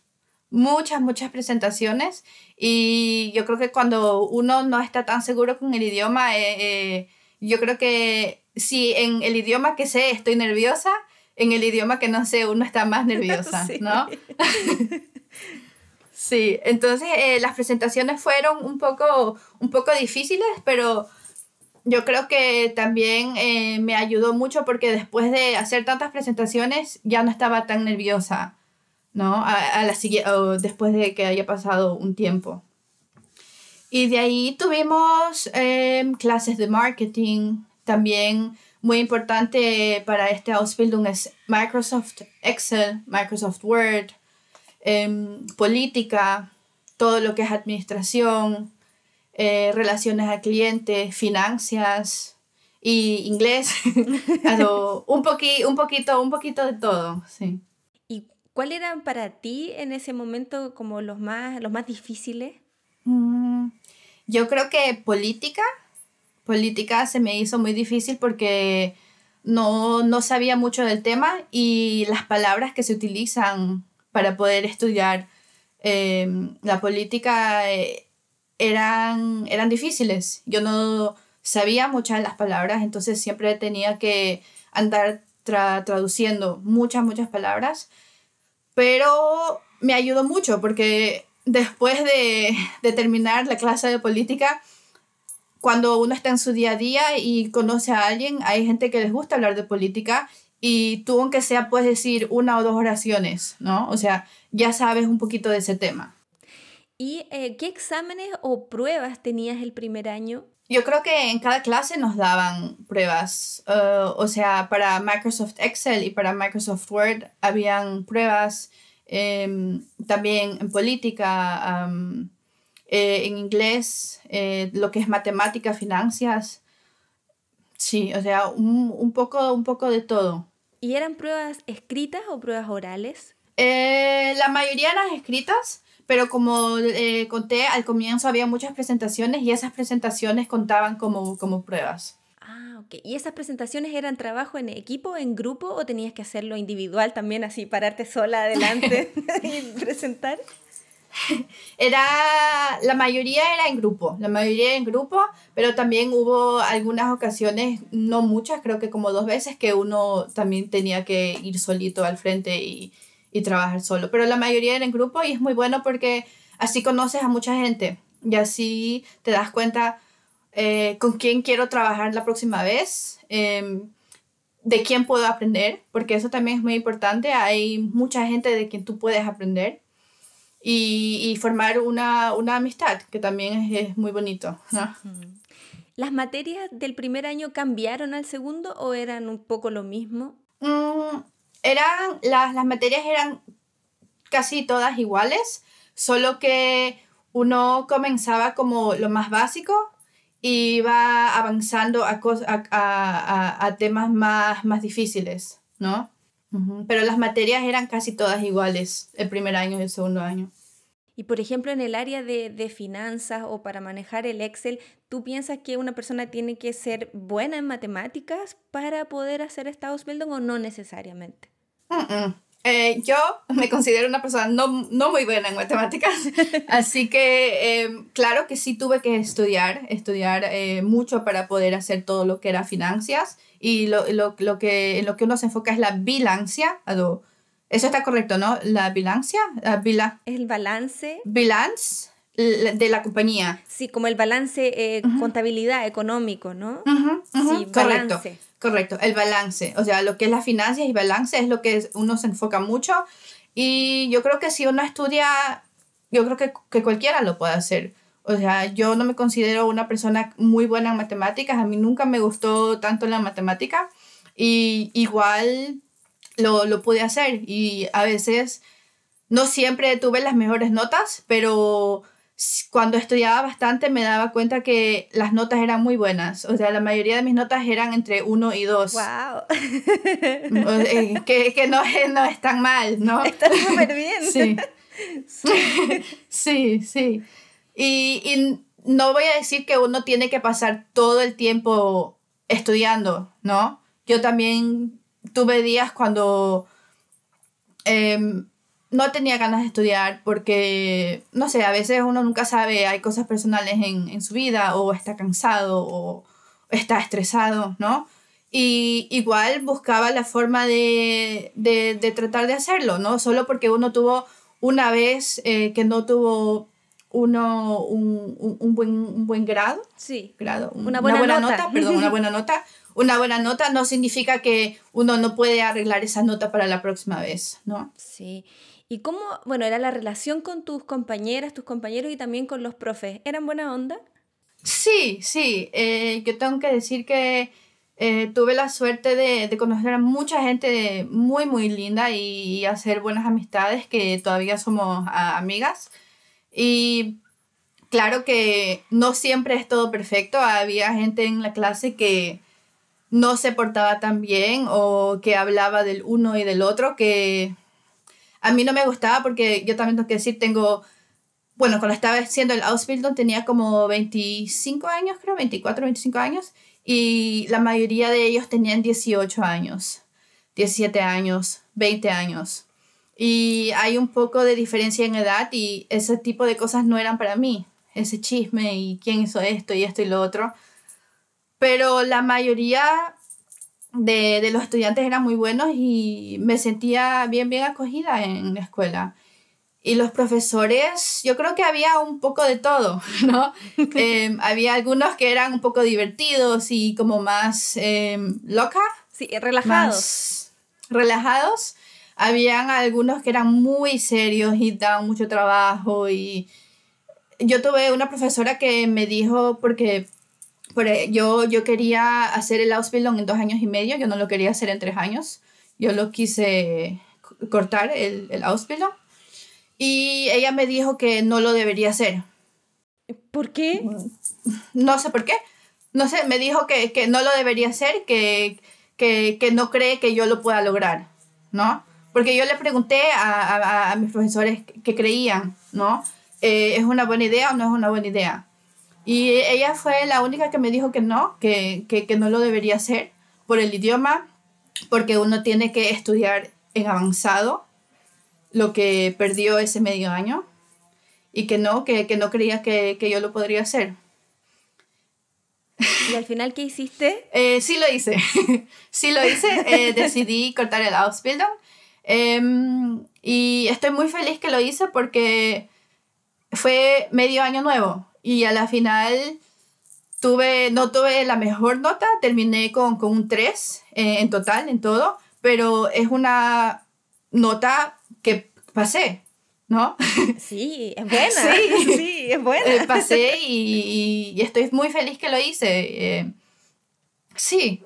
muchas, muchas presentaciones y yo creo que cuando uno no está tan seguro con el idioma, eh, eh, yo creo que si en el idioma que sé estoy nerviosa, en el idioma que no sé uno está más nerviosa, [laughs] ¿no? Sí, entonces eh, las presentaciones fueron un poco, un poco difíciles, pero yo creo que también eh, me ayudó mucho porque después de hacer tantas presentaciones ya no estaba tan nerviosa, ¿no? A, la, después de que haya pasado un tiempo. Y de ahí tuvimos em, clases de marketing, también muy importante para este Ausbildung es Microsoft Excel, Microsoft Word, em, política, todo lo que es administración, eh, relaciones al cliente, finanzas y inglés. [laughs] un, poqui, un, poquito, un poquito de todo, sí. ¿Y cuáles eran para ti en ese momento como los más, los más difíciles? Mm, yo creo que política, política se me hizo muy difícil porque no, no sabía mucho del tema y las palabras que se utilizan para poder estudiar em, la política eh, eran, eran difíciles. Yo no sabía muchas de las palabras, entonces siempre tenía que andar traduciendo muchas, muchas palabras, pero me ayudó mucho porque después de, terminar la clase de política, cuando uno está en su día a día y conoce a alguien, hay gente que les gusta hablar de política y tú aunque sea puedes decir una o dos oraciones, ¿no? O sea, ya sabes un poquito de ese tema. ¿Y eh, qué exámenes o pruebas tenías el primer año? Yo creo que en cada clase nos daban pruebas. Uh, o sea, para Microsoft Excel y para Microsoft Word habían pruebas. Em, también en política, eh, en inglés, eh, lo que es matemática, finanzas. Sí, o sea, un, un, poco, un poco de todo. ¿Y eran pruebas escritas o pruebas orales? la mayoría eran escritas pero como eh, conté, al comienzo había muchas presentaciones y esas presentaciones contaban como, como pruebas. Ah, ok. ¿Y esas presentaciones eran trabajo en equipo, en grupo o tenías que hacerlo individual también, así pararte sola adelante [laughs] [laughs] y presentar? [laughs] Era, la mayoría era en grupo, la mayoría en grupo, pero también hubo algunas ocasiones, no muchas, creo que como dos veces, que uno también tenía que ir solito al frente y, y trabajar solo. Pero la mayoría era en grupo y es muy bueno porque así conoces a mucha gente y así te das cuenta eh, con quién quiero trabajar la próxima vez, em, de quién puedo aprender, porque eso también es muy importante. Hay mucha gente de quien tú puedes aprender y, y formar una, una, amistad, que también es, es muy bonito. ¿Las materias del primer año cambiaron al segundo o eran un poco lo mismo? Mm, eran, las, las materias eran casi todas iguales, solo que uno comenzaba como lo más básico y iba avanzando a, a, a, temas más, más difíciles, ¿no? Pero las materias eran casi todas iguales, el primer año y el segundo año. Y por ejemplo, en el área de, de, finanzas o para manejar el Excel, ¿tú piensas que una persona tiene que ser buena en matemáticas para poder hacer estados Ausbildung o no necesariamente? Eh, yo me considero una persona no, no muy buena en matemáticas, [laughs] así que em, claro que sí tuve que estudiar, estudiar eh, mucho para poder hacer todo lo que era finanzas y lo, lo, lo, que, en lo que uno se enfoca es la bilancia. Eso está correcto, ¿no? La bilancia. La el balance. Balance de la compañía. Sí, como el balance, eh, contabilidad económico, ¿no? sí, correcto. Balance. Correcto, el balance. O sea, lo que es las finanzas y balance es lo que uno se enfoca mucho. Y yo creo que si uno estudia, yo creo que, que cualquiera lo puede hacer. O sea, yo no me considero una persona muy buena en matemáticas. A mí nunca me gustó tanto la matemática. Y igual lo, lo pude hacer. Y a veces, no siempre tuve las mejores notas, pero cuando estudiaba bastante me daba cuenta que las notas eran muy buenas. O sea, la mayoría de mis notas eran entre 1 y 2. ¡Wow! Eh, [laughs] que, que no, es, no es tan mal, ¿no? Está súper bien. [laughs] Sí. sí, sí. Y, y no voy a decir que uno tiene que pasar todo el tiempo estudiando, ¿no? Yo también tuve días cuando... Eh, no tenía ganas de estudiar porque, no sé, a veces uno nunca sabe, hay cosas personales en, en su vida o está cansado o está estresado, ¿no? Y igual buscaba la forma de, de, de tratar de hacerlo, ¿no? Solo porque uno tuvo una vez eh, que no tuvo uno un, un, buen, un buen grado. Sí. Grado, una buena, nota. Perdón, una buena nota una buena nota no significa que uno no puede arreglar esa nota para la próxima vez, ¿no? Sí. ¿Y cómo, bueno, era la relación con tus compañeras, tus compañeros y también con los profes? ¿Eran buena onda? Sí, sí. Eh, yo tengo que decir que eh, tuve la suerte de, conocer a mucha gente muy, muy linda y, hacer buenas amistades que todavía somos amigas. Y claro que no siempre es todo perfecto. Había gente en la clase que no se portaba tan bien o que hablaba del uno y del otro que a mí no me gustaba porque yo también tengo que decir, tengo, bueno, cuando estaba haciendo el Ausbildung tenía como 25 años, creo, 24, 25 años, y la mayoría de ellos tenían 18 años, 17 años, 20 años. Y hay un poco de diferencia en edad y ese tipo de cosas no eran para mí, ese chisme y quién hizo esto y esto y lo otro. Pero la mayoría de, de, los estudiantes eran muy buenos y me sentía bien, bien acogida en la escuela. Y los profesores, yo creo que había un poco de todo, [laughs] ¿no? Em, había algunos que eran un poco divertidos y como más eh, loca. Sí, relajados. relajados. Habían algunos que eran muy serios y daban mucho trabajo y yo tuve una profesora que me dijo, porque e, yo, yo quería hacer el Ausbildung en dos años y medio, yo no lo quería hacer en tres años. Yo lo quise cortar el, el Ausbildung. Y ella me dijo que no lo debería hacer. ¿Por qué? No sé por qué. No sé, me dijo que, que no lo debería hacer, que, que, que, no cree que yo lo pueda lograr, ¿no? Porque yo le pregunté a, a, a mis profesores que creían, ¿no? Eh, ¿Es una buena idea o no es una buena idea? Y ella fue la única que me dijo que no, que, que, que no lo debería hacer por el idioma, porque uno tiene que estudiar en avanzado, lo que perdió ese medio año, y que no, que, que no creía que, que, yo lo podría hacer. ¿Y al final qué hiciste? [laughs] Eh, sí lo hice, [laughs] sí lo hice, eh, decidí cortar el Ausbildung, eh, y estoy muy feliz que lo hice porque fue medio año nuevo y a la final tuve, no tuve la mejor nota, terminé con, con un 3 eh, en total, en todo, pero es una nota que pasé, ¿no? [laughs] Sí, es buena. Sí, [laughs] sí es buena. Eh, pasé [laughs] y, y, estoy muy feliz que lo hice. Eh, sí.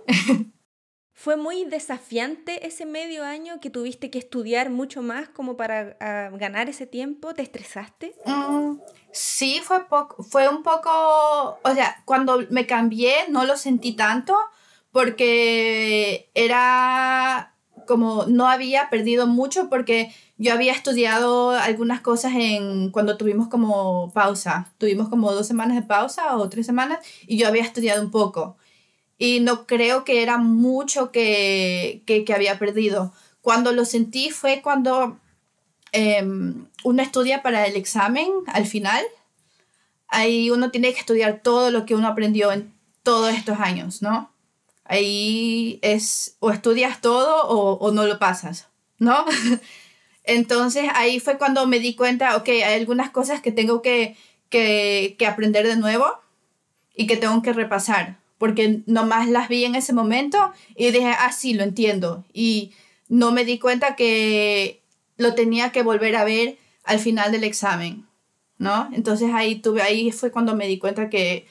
¿Fue muy desafiante ese medio año que tuviste que estudiar mucho más como para ganar ese tiempo? ¿Te estresaste? Mm, sí, fue, poco, fue un poco, o sea, cuando me cambié no lo sentí tanto porque era como no había perdido mucho porque yo había estudiado algunas cosas en cuando tuvimos como pausa, tuvimos como dos semanas de pausa o tres semanas y yo había estudiado un poco y no creo que era mucho que, que, que había perdido. Cuando lo sentí fue cuando eh, uno estudia para el examen al final. Ahí uno tiene que estudiar todo lo que uno aprendió en todos estos años, ¿no? Ahí es o estudias todo o, o no lo pasas, ¿no? [laughs] Entonces ahí fue cuando me di cuenta, ok, hay algunas cosas que tengo que, que, que aprender de nuevo y que tengo que repasar porque nomás las vi en ese momento y dije, ah, sí, lo entiendo. Y no me di cuenta que lo tenía que volver a ver al final del examen, ¿no? Entonces ahí, tuve, ahí fue cuando me di cuenta que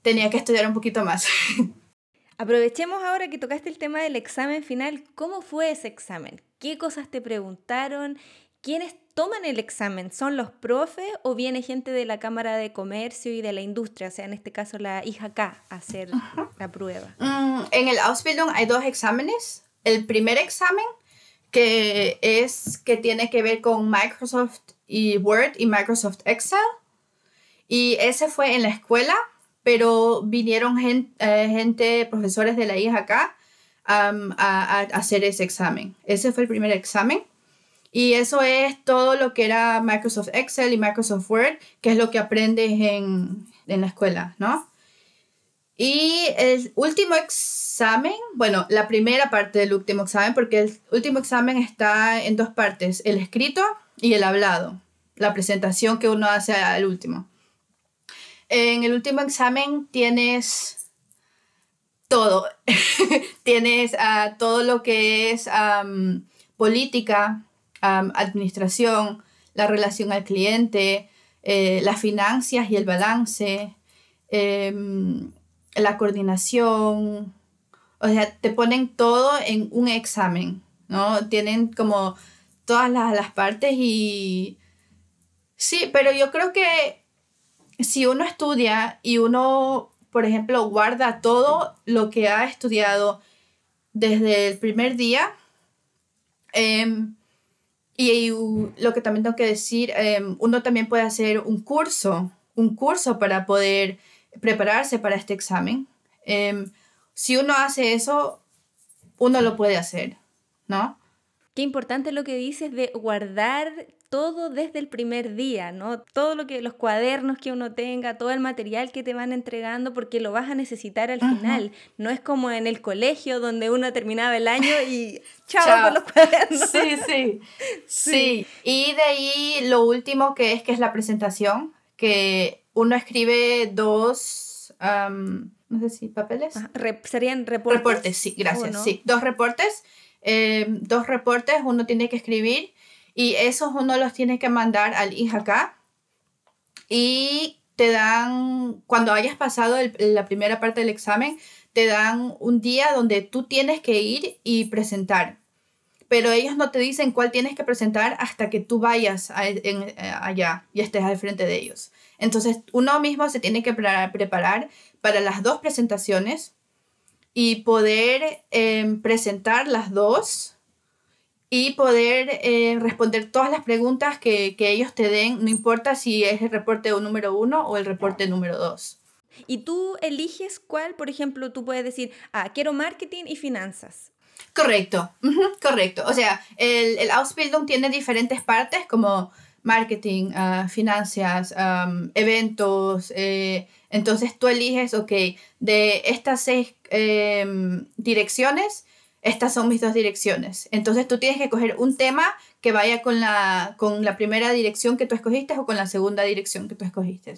tenía que estudiar un poquito más. [laughs] Aprovechemos ahora que tocaste el tema del examen final. ¿Cómo fue ese examen? ¿Qué cosas te preguntaron? ¿Quiénes toman el examen? ¿Son los profes o viene gente de la Cámara de Comercio y de la industria? O sea, en este caso la IJK a hacer la prueba. Mm, en el Ausbildung hay dos exámenes. El primer examen, que es que tiene que ver con Microsoft y Word y Microsoft Excel. Y ese fue en la escuela, pero vinieron gente, eh, gente profesores de la IJK um, a, a hacer ese examen. Ese fue el primer examen. Y eso es todo lo que era Microsoft Excel y Microsoft Word, que es lo que aprendes en, en la escuela, ¿no? Y el último examen, bueno, la primera parte del último examen, porque el último examen está en dos partes, el escrito y el hablado, la presentación que uno hace al último. En el último examen tienes todo. [laughs] Tienes uh, todo lo que es política, administración, la relación al cliente, eh, las finanzas y el balance, em, la coordinación. O sea, te ponen todo en un examen, ¿no? Tienen como todas las, las partes y... Sí, pero yo creo que si uno estudia y uno por ejemplo, guarda todo lo que ha estudiado desde el primer día. Em, y, lo que también tengo que decir, em, uno también puede hacer un curso, un curso para poder prepararse para este examen. Em, si uno hace eso, uno lo puede hacer, ¿no? Qué importante lo que dices de guardar todo desde el primer día, ¿no? Todo lo que los cuadernos que uno tenga, todo el material que te van entregando porque lo vas a necesitar al final. No es como en el colegio donde uno terminaba el año y [laughs] chao, con los cuadernos. Sí, [laughs] sí, sí. Y de ahí lo último que es que es la presentación, que uno escribe dos no sé si papeles. serían reportes. Reportes, sí, gracias. Sí, dos reportes. Eh, dos reportes uno tiene que escribir y esos uno los tiene que mandar al IJK y te dan, cuando hayas pasado la primera parte del examen, te dan un día donde tú tienes que ir y presentar. Pero ellos no te dicen cuál tienes que presentar hasta que tú vayas eh, allá y estés al frente de ellos. Entonces, uno mismo se tiene que preparar para las dos presentaciones y poder em, presentar las dos y poder eh, responder todas las preguntas que, ellos te den, no importa si es el reporte número uno o el reporte número dos. Y tú eliges cuál, por ejemplo, tú puedes decir, ah, quiero marketing y finanzas. Correcto, correcto. O sea, el, el Ausbildung tiene diferentes partes como marketing, uh, finanzas, eventos. Eh, entonces tú eliges, ok, de estas seis em, direcciones, estas son mis dos direcciones. Entonces tú tienes que coger un tema que vaya con la, con la primera dirección que tú escogiste o con la segunda dirección que tú escogiste.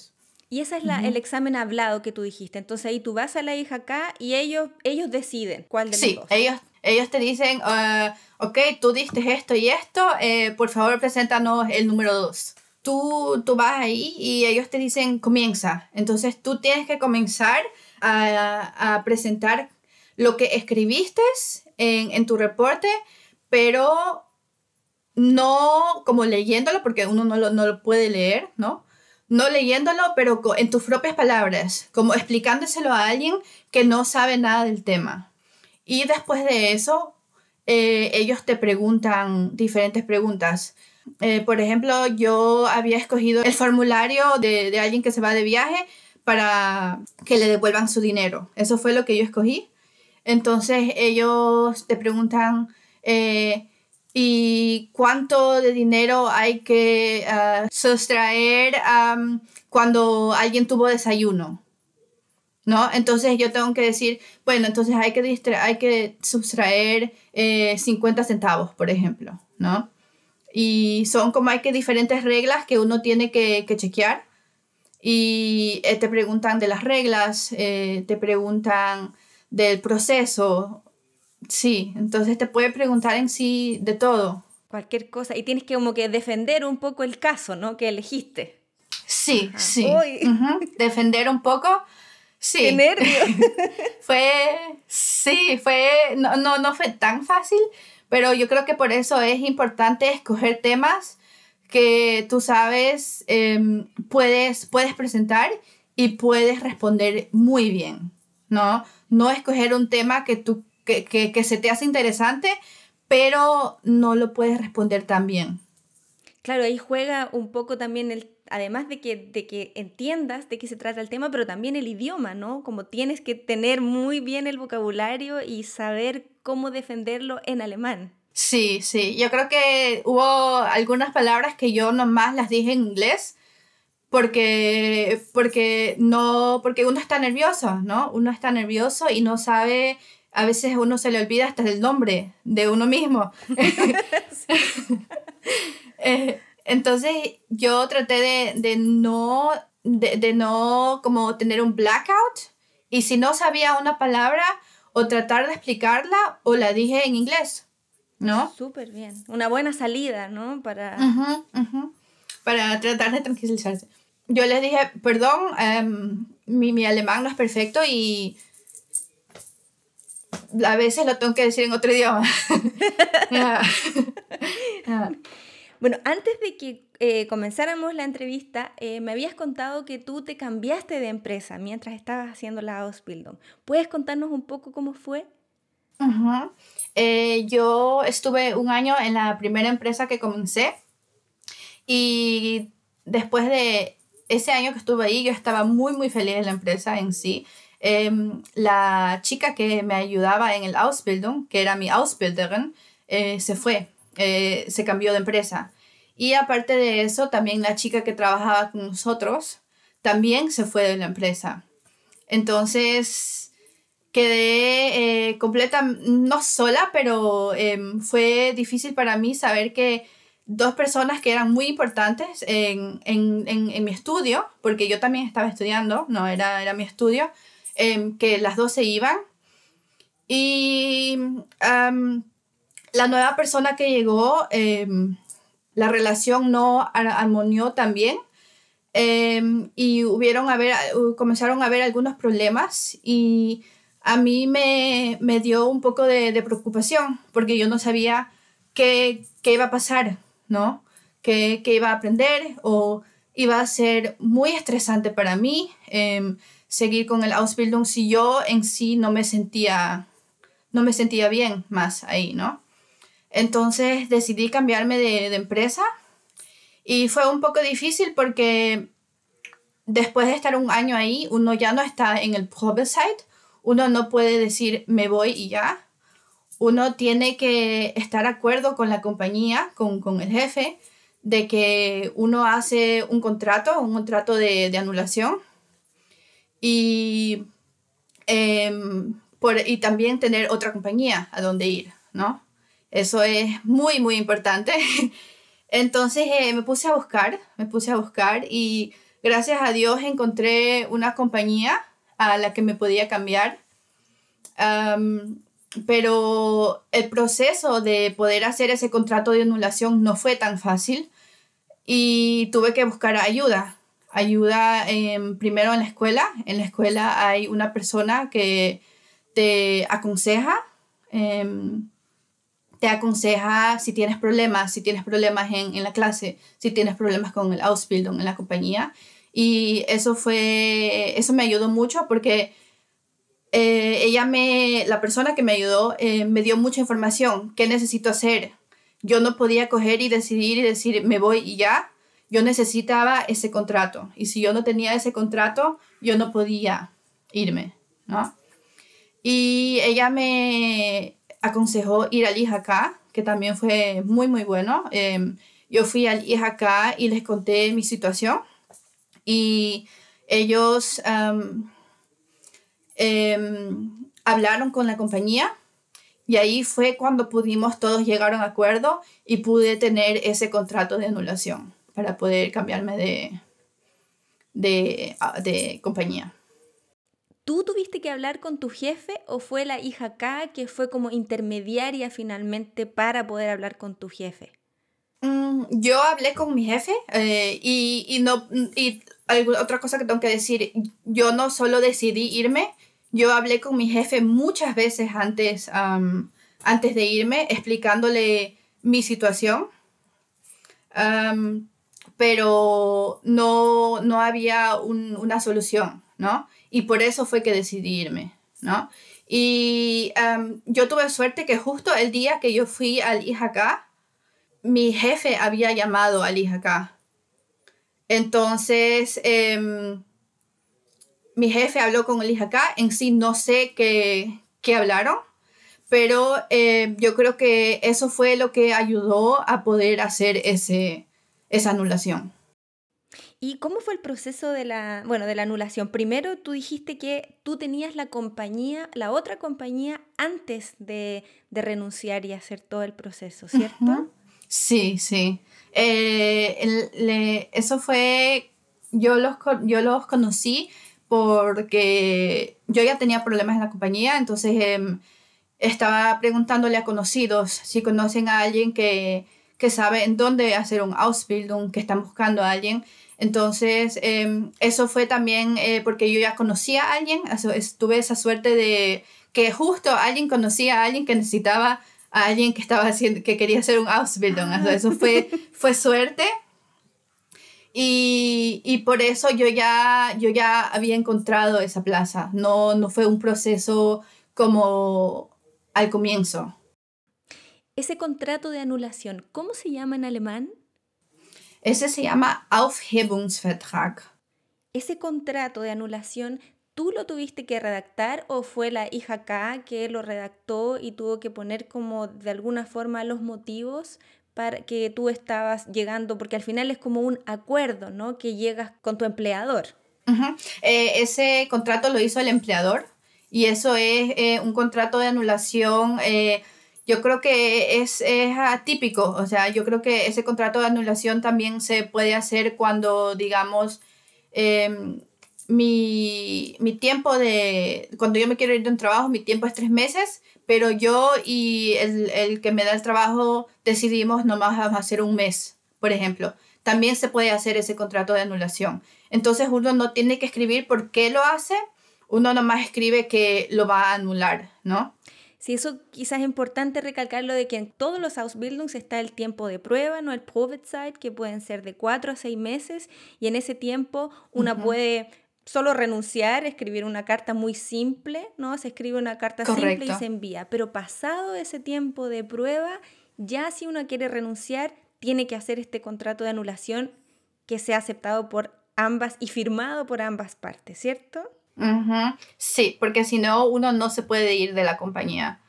Y ese es la, el examen hablado que tú dijiste. Entonces ahí tú vas a la hija acá y ellos, ellos deciden cuál de los dos. ellos, ellos te dicen, uh, ok, tú diste esto y esto, eh, por favor preséntanos el número dos. Tú, tú vas ahí y ellos te dicen, comienza. Entonces tú tienes que comenzar a, a presentar lo que escribiste en, tu reporte, pero no como leyéndolo, porque uno no lo, puede leer, ¿no? No leyéndolo, pero en tus propias palabras, como explicándoselo a alguien que no sabe nada del tema. Y después de eso, eh, ellos te preguntan diferentes preguntas. Eh, por ejemplo, yo había escogido el formulario de, de, alguien que se va de viaje para que le devuelvan su dinero. Eso fue lo que yo escogí. Entonces ellos te preguntan, eh, ¿y cuánto de dinero hay que ah, sustraer cuando alguien tuvo desayuno? ¿No? Entonces yo tengo que decir, bueno, entonces hay que, hay que sustraer 50 eh, centavos, por ejemplo, ¿no? Y son como hay que diferentes reglas que uno tiene que, chequear. Y eh, te preguntan de las reglas, te preguntan del proceso. Sí, entonces te puede preguntar en sí de todo. Cualquier cosa. Y tienes que como que defender un poco el caso, ¿no? Que elegiste. Sí, sí. Defender un poco. Sí. Qué [laughs] fue, sí, fue, no, no, no fue tan fácil, pero yo creo que por eso es importante escoger temas que tú sabes, em, puedes, puedes presentar y puedes responder muy bien, ¿no? no escoger un tema que, tú, que, que, se te hace interesante, pero no lo puedes responder tan bien. Claro, ahí juega un poco también el, además de que, de que entiendas de qué se trata el tema, pero también el idioma, ¿no? Como tienes que tener muy bien el vocabulario y saber cómo defenderlo en alemán. Sí, sí, yo creo que hubo algunas palabras que yo nomás las dije en inglés porque, porque, no, porque uno está nervioso, ¿no? Uno está nervioso y no sabe, a veces uno se le olvida hasta el nombre de uno mismo. [laughs] [laughs] [laughs] Eh, entonces yo traté de, de no, de, de, no como tener un blackout Y si no sabía una palabra, o tratar de explicarla, o la dije en inglés, ¿no? Súper bien. Una buena salida, ¿no? Para... Para tratar de tranquilizarse. Yo les dije, perdón, em, mi, mi alemán no es perfecto y a veces lo tengo que decir en otro idioma. [laughs] Bueno, antes de que eh, comenzáramos la entrevista, eh, me habías contado que tú te cambiaste de empresa mientras estabas haciendo la Ausbildung. ¿Puedes contarnos un poco cómo fue? Eh, yo estuve un año en la primera empresa que comencé y después de ese año que estuve ahí, yo estaba muy, muy feliz en la empresa en sí. Em, la chica que me ayudaba en el Ausbildung, que era mi Ausbilderin, se fue eh, se cambió de empresa. Y aparte de eso, también la chica que trabajaba con nosotros también se fue de la empresa. Entonces quedé eh, completa, no sola, pero em, fue difícil para mí saber que dos personas que eran muy importantes en, en, en, mi estudio, porque yo también estaba estudiando, no era, era mi estudio, em, que las dos se iban. Y la nueva persona que llegó, em, la relación no armonió también em, y hubieron a ver, comenzaron a haber algunos problemas y a mí me, me dio un poco de, de, preocupación porque yo no sabía qué, qué iba a pasar, ¿no? Qué, qué, iba a aprender o iba a ser muy estresante para mí seguir con el Ausbildung si yo en sí no me sentía no me sentía bien más ahí, ¿no? Entonces decidí cambiarme de, empresa y fue un poco difícil porque después de estar un año ahí, uno ya no está en el site, uno no puede decir me voy y ya. Uno tiene que estar de acuerdo con la compañía, con, el jefe, de que uno hace un contrato, un contrato de, anulación y, em, y también tener otra compañía a donde ir, ¿no? Eso es muy, muy importante. [laughs] Entonces eh, me puse a buscar, me puse a buscar y gracias a Dios encontré una compañía a la que me podía cambiar. pero el proceso de poder hacer ese contrato de anulación no fue tan fácil y tuve que buscar ayuda. Ayuda primero en la escuela. En la escuela hay una persona que te aconseja. Em, te aconseja si tienes problemas, si tienes problemas en, en la clase, si tienes problemas con el Ausbildung en la compañía. Y eso fue, eso me ayudó mucho porque eh, ella me, la persona que me ayudó, eh, me dio mucha información. ¿Qué necesito hacer? Yo no podía coger y decidir y decir, me voy y ya. Yo necesitaba ese contrato. Y si yo no tenía ese contrato, yo no podía irme, ¿no? Y ella me, aconsejó ir al IJK, que también fue muy, muy bueno. Em, yo fui al IJK y les conté mi situación y ellos em, hablaron con la compañía y ahí fue cuando pudimos todos llegar a un acuerdo y pude tener ese contrato de anulación para poder cambiarme de, de, de compañía. ¿Tú tuviste que hablar con tu jefe o fue la hija acá que fue como intermediaria finalmente para poder hablar con tu jefe? Mm, yo hablé con mi jefe eh, y, y, no, y otra cosa que tengo que decir, yo no solo decidí irme, yo hablé con mi jefe muchas veces antes, antes de irme explicándole mi situación. Pero no, no había una solución, ¿no? y por eso fue que decidí irme, ¿no? Y yo tuve suerte que justo el día que yo fui al IJK, mi jefe había llamado al IJK. Entonces, em, mi jefe habló con el IJK, en sí no sé qué, qué hablaron, pero em, yo creo que eso fue lo que ayudó a poder hacer ese, esa anulación. ¿Y cómo fue el proceso de la, bueno, de la anulación? Primero tú dijiste que tú tenías la compañía, la otra compañía, antes de, renunciar y hacer todo el proceso, ¿cierto? Sí, sí. Eh, eso fue, yo los, yo los conocí, porque yo ya tenía problemas en la compañía, entonces em, estaba preguntándole a conocidos si conocen a alguien que, que sabe en dónde hacer un Ausbildung, que están buscando a alguien. Entonces, em, eso fue también eh, porque yo ya conocía a alguien, tuve esa suerte de que justo alguien conocía a alguien que necesitaba a alguien que estaba haciendo, que quería hacer un Ausbildung. eso fue, [laughs] fue suerte. Y, y, por eso yo ya, yo ya había encontrado esa plaza. No, no fue un proceso como al comienzo. Ese contrato de anulación, ¿cómo se llama en alemán? Ese se llama Aufhebungsvertrag. Ese contrato de anulación, ¿tú lo tuviste que redactar o fue la hija K que lo redactó y tuvo que poner como de alguna forma los motivos para que tú estabas llegando, porque al final es como un acuerdo, ¿no? Que llegas con tu empleador. Eh, ese contrato lo hizo el empleador y eso es eh, un contrato de anulación. Eh, yo creo que es, es, atípico, o sea, yo creo que ese contrato de anulación también se puede hacer cuando, digamos, em, mi, mi, tiempo de, cuando yo me quiero ir de un trabajo, mi tiempo es tres meses, pero yo y el, el que me da el trabajo decidimos nomás hacer un mes, por ejemplo. También se puede hacer ese contrato de anulación. Entonces uno no tiene que escribir por qué lo hace, uno nomás escribe que lo va a anular, ¿no? Sí, eso quizás es importante recalcarlo de que en todos los Ausbildungs está el tiempo de prueba, ¿no? El Probezeit, que pueden ser de cuatro a seis meses, y en ese tiempo una puede solo renunciar, escribir una carta muy simple, ¿no? Se escribe una carta simple y se envía. Pero pasado ese tiempo de prueba, ya si uno quiere renunciar, tiene que hacer este contrato de anulación que sea aceptado por ambas y firmado por ambas partes, ¿cierto? Sí, porque si no, uno no se puede ir de la compañía.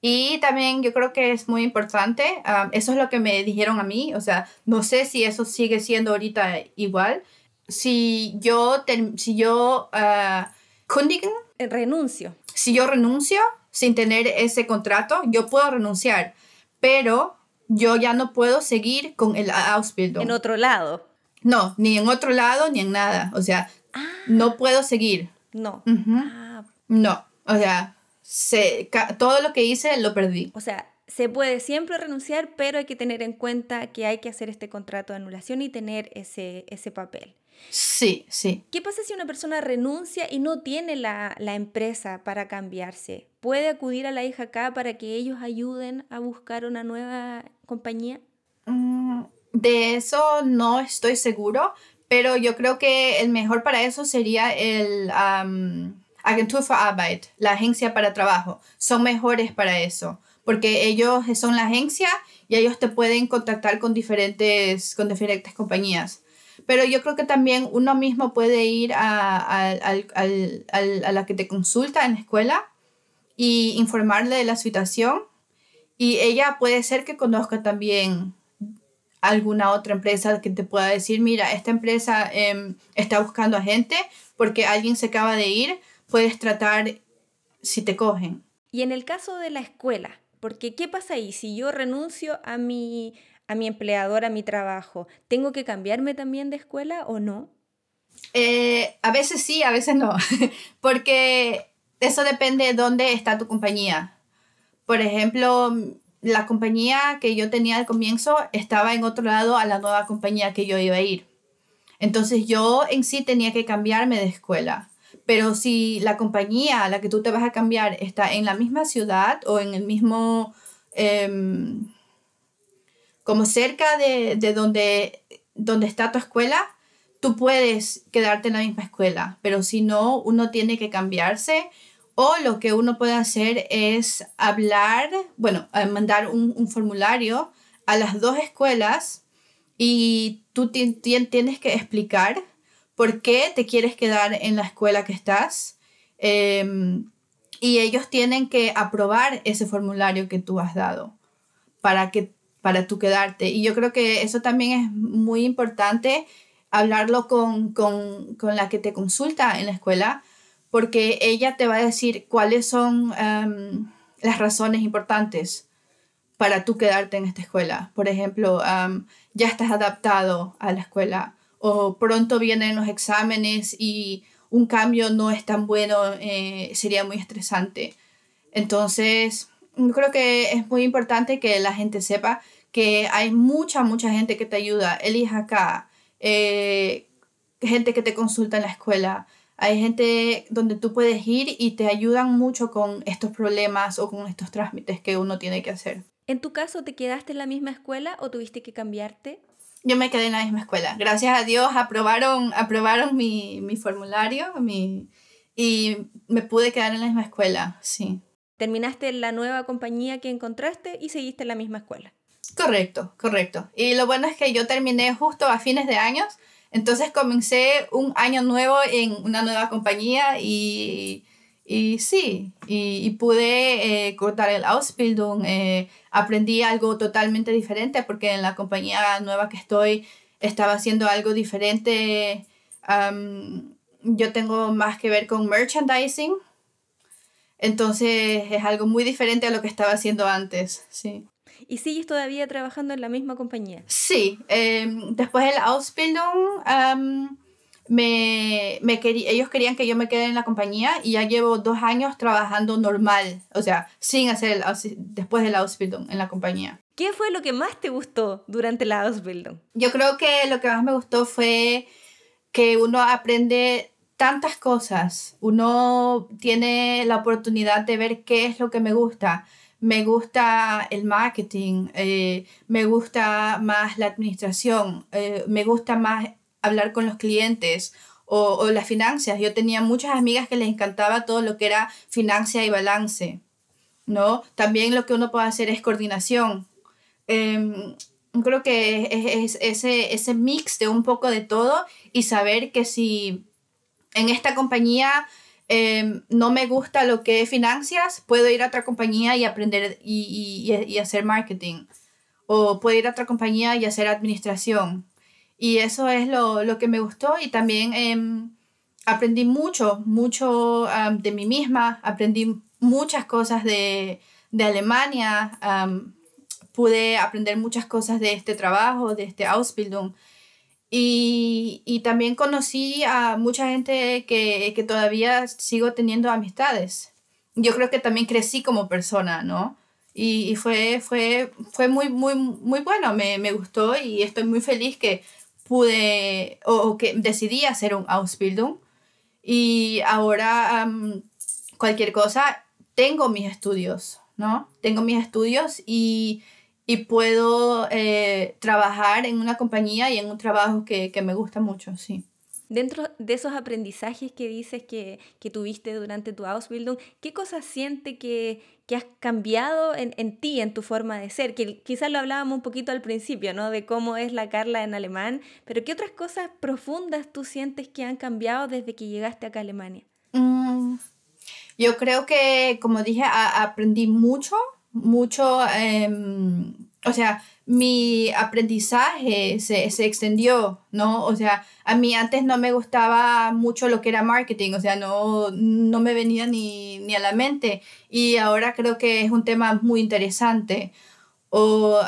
Y también yo creo que es muy importante, eso es lo que me dijeron a mí, o sea, no sé si eso sigue siendo ahorita igual, si yo, si yo uh, renuncio. Si yo renuncio sin tener ese contrato, yo puedo renunciar, pero yo ya no puedo seguir con el Ausbildung. En otro lado. No, ni en otro lado ni en nada. O sea, ah. no puedo seguir. No. Ah. No. O sea, se, todo lo que hice lo perdí. O sea, se puede siempre renunciar, pero hay que tener en cuenta que hay que hacer este contrato de anulación y tener ese, ese papel. Sí, sí. ¿Qué pasa si una persona renuncia y no tiene la, empresa para cambiarse? ¿Puede acudir a la hija acá para que ellos ayuden a buscar una nueva compañía? Mm, de eso no estoy seguro, pero yo creo que el mejor para eso sería el um, Agentur für Arbeit, la agencia para trabajo. Son mejores para eso, porque ellos son la agencia y ellos te pueden contactar con diferentes, con diferentes compañías. Pero yo creo que también uno mismo puede ir a, a, la que te consulta en la escuela y informarle de la situación. Y ella puede ser que conozca también alguna otra empresa que te pueda decir, mira, esta empresa em, está buscando a gente porque alguien se acaba de ir, puedes tratar si te cogen. Y en el caso de la escuela, porque ¿qué pasa ahí? Si yo renuncio a mi, a mi empleador, a mi trabajo, ¿tengo que cambiarme también de escuela o no? Eh, a veces sí, a veces no, [laughs] porque eso depende de dónde está tu compañía. Por ejemplo, la compañía que yo tenía al comienzo estaba en otro lado a la nueva compañía que yo iba a ir. Entonces yo en sí tenía que cambiarme de escuela. Pero si la compañía a la que tú te vas a cambiar está en la misma ciudad o en el mismo... Em, como cerca de, donde, donde está tu escuela, tú puedes quedarte en la misma escuela, pero si no, uno tiene que cambiarse o lo que uno puede hacer es hablar, bueno, eh, mandar un, formulario a las dos escuelas y tú tienes que explicar por qué te quieres quedar en la escuela que estás. Em, y ellos tienen que aprobar ese formulario que tú has dado para que para tú quedarte. Y yo creo que eso también es muy importante hablarlo con, la que te consulta en la escuela, porque ella te va a decir cuáles son em, las razones importantes para tú quedarte en esta escuela. Por ejemplo, em, ya estás adaptado a la escuela o pronto vienen los exámenes y un cambio no es tan bueno, eh, sería muy estresante. Entonces, creo que es muy importante que la gente sepa que hay mucha, mucha gente que te ayuda. Elija acá, eh, gente que te consulta en la escuela. Hay gente donde tú puedes ir y te ayudan mucho con estos problemas o con estos trámites que uno tiene que hacer. ¿En tu caso te quedaste en la misma escuela o tuviste que cambiarte? Yo me quedé en la misma escuela. Gracias a Dios aprobaron, aprobaron mi, mi formulario mi, y me pude quedar en la misma escuela, sí. Terminaste la nueva compañía que encontraste y seguiste en la misma escuela. Correcto, correcto. Y lo bueno es que yo terminé justo a fines de años, entonces comencé un año nuevo en una nueva compañía y y sí, y, pude eh, cortar el Ausbildung, eh, aprendí algo totalmente diferente porque en la compañía nueva que estoy estaba haciendo algo diferente. yo tengo más que ver con merchandising, entonces es algo muy diferente a lo que estaba haciendo antes, sí. ¿Y sigues todavía trabajando en la misma compañía? Sí, em, después del Ausbildung me, me ellos querían que yo me quede en la compañía y ya llevo dos años trabajando normal, o sea, sin hacer el, después del Ausbildung en la compañía. ¿Qué fue lo que más te gustó durante la Ausbildung? Yo creo que lo que más me gustó fue que uno aprende tantas cosas, uno tiene la oportunidad de ver qué es lo que me gusta. Me gusta el marketing, eh, me gusta más la administración, eh, me gusta más hablar con los clientes o, las finanzas. Yo tenía muchas amigas que les encantaba todo lo que era financia y balance, ¿no? También lo que uno puede hacer es coordinación. Em, creo que es, ese, ese mix de un poco de todo y saber que si en esta compañía em, no me gusta lo que es finanzas, puedo ir a otra compañía y aprender y, y, y hacer marketing. O puedo ir a otra compañía y hacer administración. Y eso es lo, lo que me gustó y también em, aprendí mucho, mucho de mí misma, aprendí muchas cosas de, de Alemania, pude aprender muchas cosas de este trabajo, de este Ausbildung. Y, y también conocí a mucha gente que, que, todavía sigo teniendo amistades. Yo creo que también crecí como persona, ¿no? Y, y fue, fue, fue muy, muy, muy bueno, me, me gustó y estoy muy feliz que pude o, que decidí hacer un Ausbildung y ahora cualquier cosa tengo mis estudios, ¿no? Tengo mis estudios y, y puedo eh, trabajar en una compañía y en un trabajo que, que me gusta mucho, sí. Dentro de esos aprendizajes que dices que, que tuviste durante tu Ausbildung, ¿qué cosas siente que, que has cambiado en, en, ti, en tu forma de ser? Que quizás lo hablábamos un poquito al principio, ¿no? De cómo es la Carla en alemán, pero ¿qué otras cosas profundas tú sientes que han cambiado desde que llegaste acá a Alemania? Mm, yo creo que, como dije, aprendí mucho, mucho, em, o sea, mi aprendizaje se, se, extendió, ¿no? O sea, a mí antes no me gustaba mucho lo que era marketing, o sea, no, no me venía ni, ni a la mente y ahora creo que es un tema muy interesante. O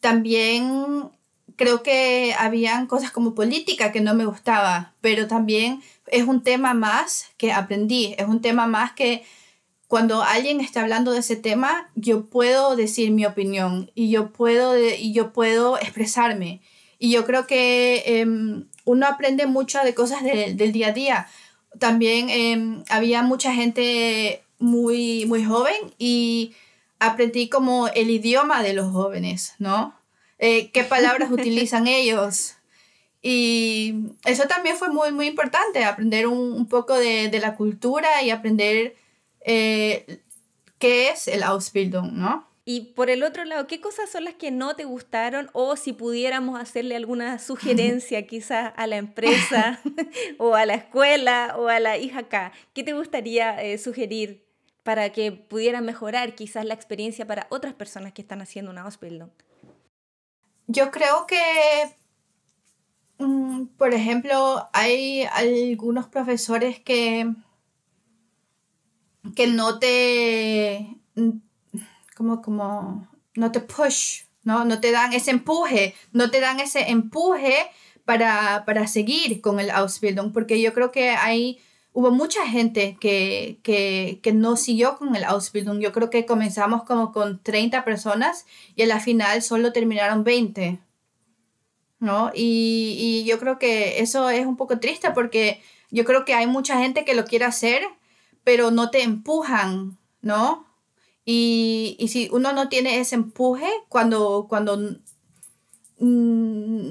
también creo que habían cosas como política que no me gustaba, pero también es un tema más que aprendí, es un tema más que cuando alguien está hablando de ese tema, yo puedo decir mi opinión y yo puedo, y yo puedo expresarme. Y yo creo que em, uno aprende mucho de cosas del día a día. También em, había mucha gente muy, muy joven y aprendí como el idioma de los jóvenes, ¿no? Eh, ¿Qué palabras [laughs] utilizan ellos? Y eso también fue muy, muy importante, aprender un, un poco de, de, la cultura y aprender eh, qué es el Ausbildung, ¿no? Y por el otro lado, ¿qué cosas son las que no te gustaron o si pudiéramos hacerle alguna sugerencia [laughs] quizás a la empresa [laughs] o a la escuela o a la hija acá? ¿Qué te gustaría eh, sugerir para que pudiera mejorar quizás la experiencia para otras personas que están haciendo una Ausbildung? Yo creo que, mm, por ejemplo, hay algunos profesores que que no te, como, como, no te push, ¿no? No te dan ese empuje, no te dan ese empuje para, para seguir con el Ausbildung, porque yo creo que hay hubo mucha gente que, que, que, no siguió con el Ausbildung. Yo creo que comenzamos como con 30 personas y a la final solo terminaron 20. ¿No? Y, y, yo creo que eso es un poco triste porque yo creo que hay mucha gente que lo quiere hacer, pero no te empujan, ¿no? Y, y si uno no tiene ese empuje, cuando, cuando mm,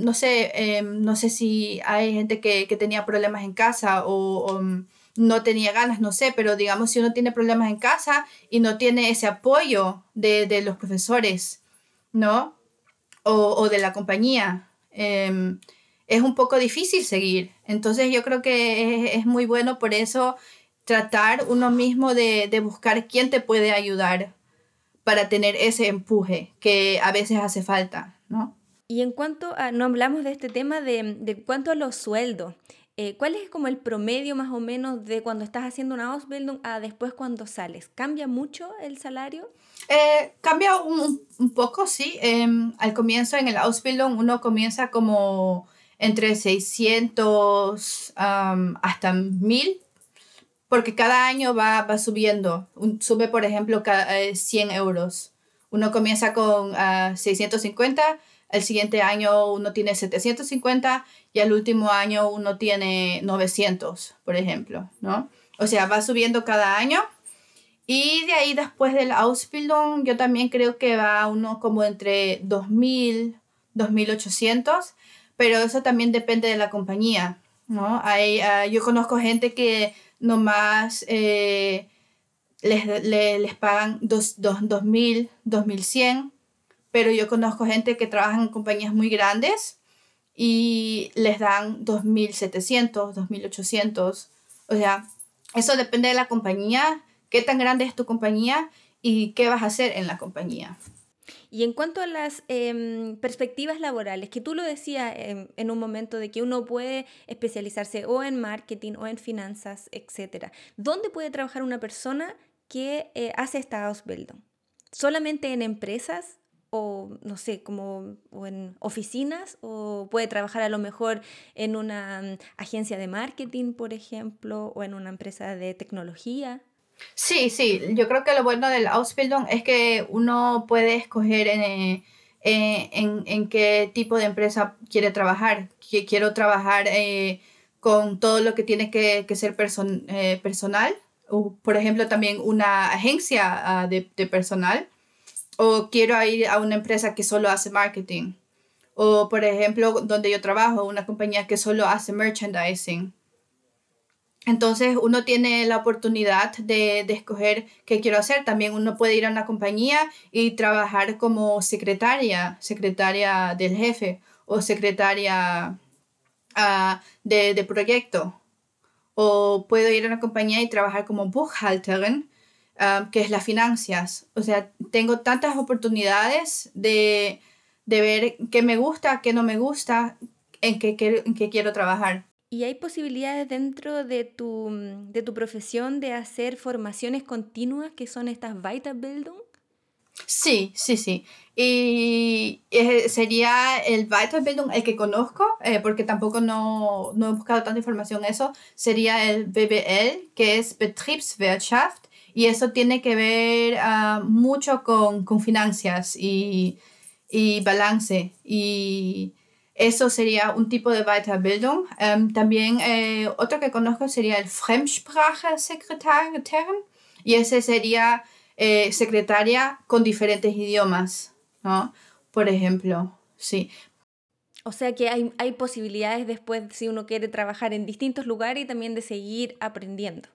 no sé, em, no sé si hay gente que, que tenía problemas en casa o, mm, no tenía ganas, no sé, pero digamos si uno tiene problemas en casa y no tiene ese apoyo de, de los profesores, ¿no? O, o de la compañía, em, es un poco difícil seguir. Entonces yo creo que es, es muy bueno por eso tratar uno mismo de, de, buscar quién te puede ayudar para tener ese empuje que a veces hace falta, ¿no? Y en cuanto a, no hablamos de este tema de, de cuanto a los sueldos, eh, ¿cuál es como el promedio más o menos de cuando estás haciendo una Ausbildung a después cuando sales? ¿Cambia mucho el salario? Eh, cambia un, un, poco, sí. Eh, al comienzo en el Ausbildung uno comienza como entre 600 um, hasta 1000, porque cada año va, va subiendo. Un, sube, por ejemplo, cada, 100 euros. Uno comienza con uh, ah, 650, el siguiente año uno tiene 750 y el último año uno tiene 900, por ejemplo, ¿no? O sea, va subiendo cada año. Y de ahí después del Ausbildung, yo también creo que va uno como entre 2000, 2800 pero eso también depende de la compañía, ¿no? Hay, uh, yo conozco gente que nomás eh, les, les, les, pagan 2.000, 2.100, pero yo conozco gente que trabaja en compañías muy grandes y les dan 2.700, 2.800. O sea, eso depende de la compañía, qué tan grande es tu compañía y qué vas a hacer en la compañía. Y en cuanto a las eh, perspectivas laborales, que tú lo decías en, en un momento de que uno puede especializarse o en marketing o en finanzas, etc. ¿Dónde puede trabajar una persona que eh, hace esta Ausbildung? ¿Solamente en empresas? o no sé, como o en oficinas, o puede trabajar a lo mejor en una um, agencia de marketing, por ejemplo, o en una empresa de tecnología. Sí, sí, yo creo que lo bueno del Ausbildung es que uno puede escoger en, eh, en, en qué tipo de empresa quiere trabajar. Quiero trabajar eh, con todo lo que tiene que, que ser person, eh, personal, o por ejemplo también una agencia uh, de, de personal, o quiero ir a una empresa que solo hace marketing, o por ejemplo donde yo trabajo, una compañía que solo hace merchandising. Entonces uno tiene la oportunidad de, de, escoger qué quiero hacer. También uno puede ir a una compañía y trabajar como secretaria, secretaria del jefe o secretaria uh, de, proyecto. O puedo ir a una compañía y trabajar como Buchhalterin, uh, que es las finanzas. O sea, tengo tantas oportunidades de, ver qué me gusta, qué no me gusta, en qué, en qué quiero trabajar. ¿Y hay posibilidades dentro de tu, mm, de tu profesión de hacer formaciones continuas que son estas Weiterbildung? Sí, sí, sí. Y eh, sería el Weiterbildung el que conozco, eh, porque tampoco no, no he buscado tanta información eso, sería el BBL, que es Betriebswirtschaft, y eso tiene que ver uh, mucho con, con finanzas y, y balance. Y eso sería un tipo de Weiterbildung. Um, también eh, otro que conozco sería el Fremdsprache-Sekretärin y ese sería eh, secretaria con diferentes idiomas, ¿no? Por ejemplo, sí. O sea que hay, hay posibilidades después si uno quiere trabajar en distintos lugares y también de seguir aprendiendo.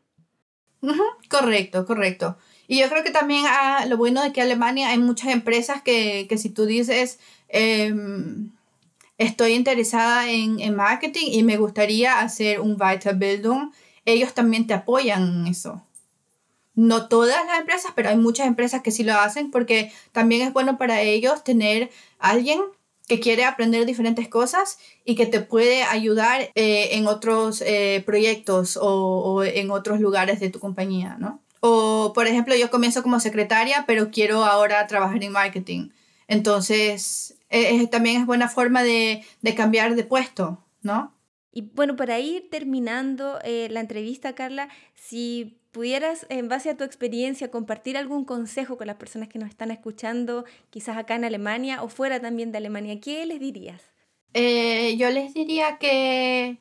Uh -huh. Correcto, correcto. Y yo creo que también ah, lo bueno de que Alemania hay muchas empresas que, que si tú dices... Eh, estoy interesada en, en, marketing y me gustaría hacer un Weiterbildung, ellos también te apoyan en eso. No todas las empresas, pero hay muchas empresas que sí lo hacen porque también es bueno para ellos tener alguien que quiere aprender diferentes cosas y que te puede ayudar eh, en otros eh, proyectos o, o, en otros lugares de tu compañía, ¿no? O, por ejemplo, yo comienzo como secretaria, pero quiero ahora trabajar en marketing. Entonces, eh, también es buena forma de, de, cambiar de puesto, ¿no? Y bueno, para ir terminando eh, la entrevista, Carla, si pudieras, en base a tu experiencia, compartir algún consejo con las personas que nos están escuchando, quizás acá en Alemania o fuera también de Alemania, ¿qué les dirías? Eh, yo les diría que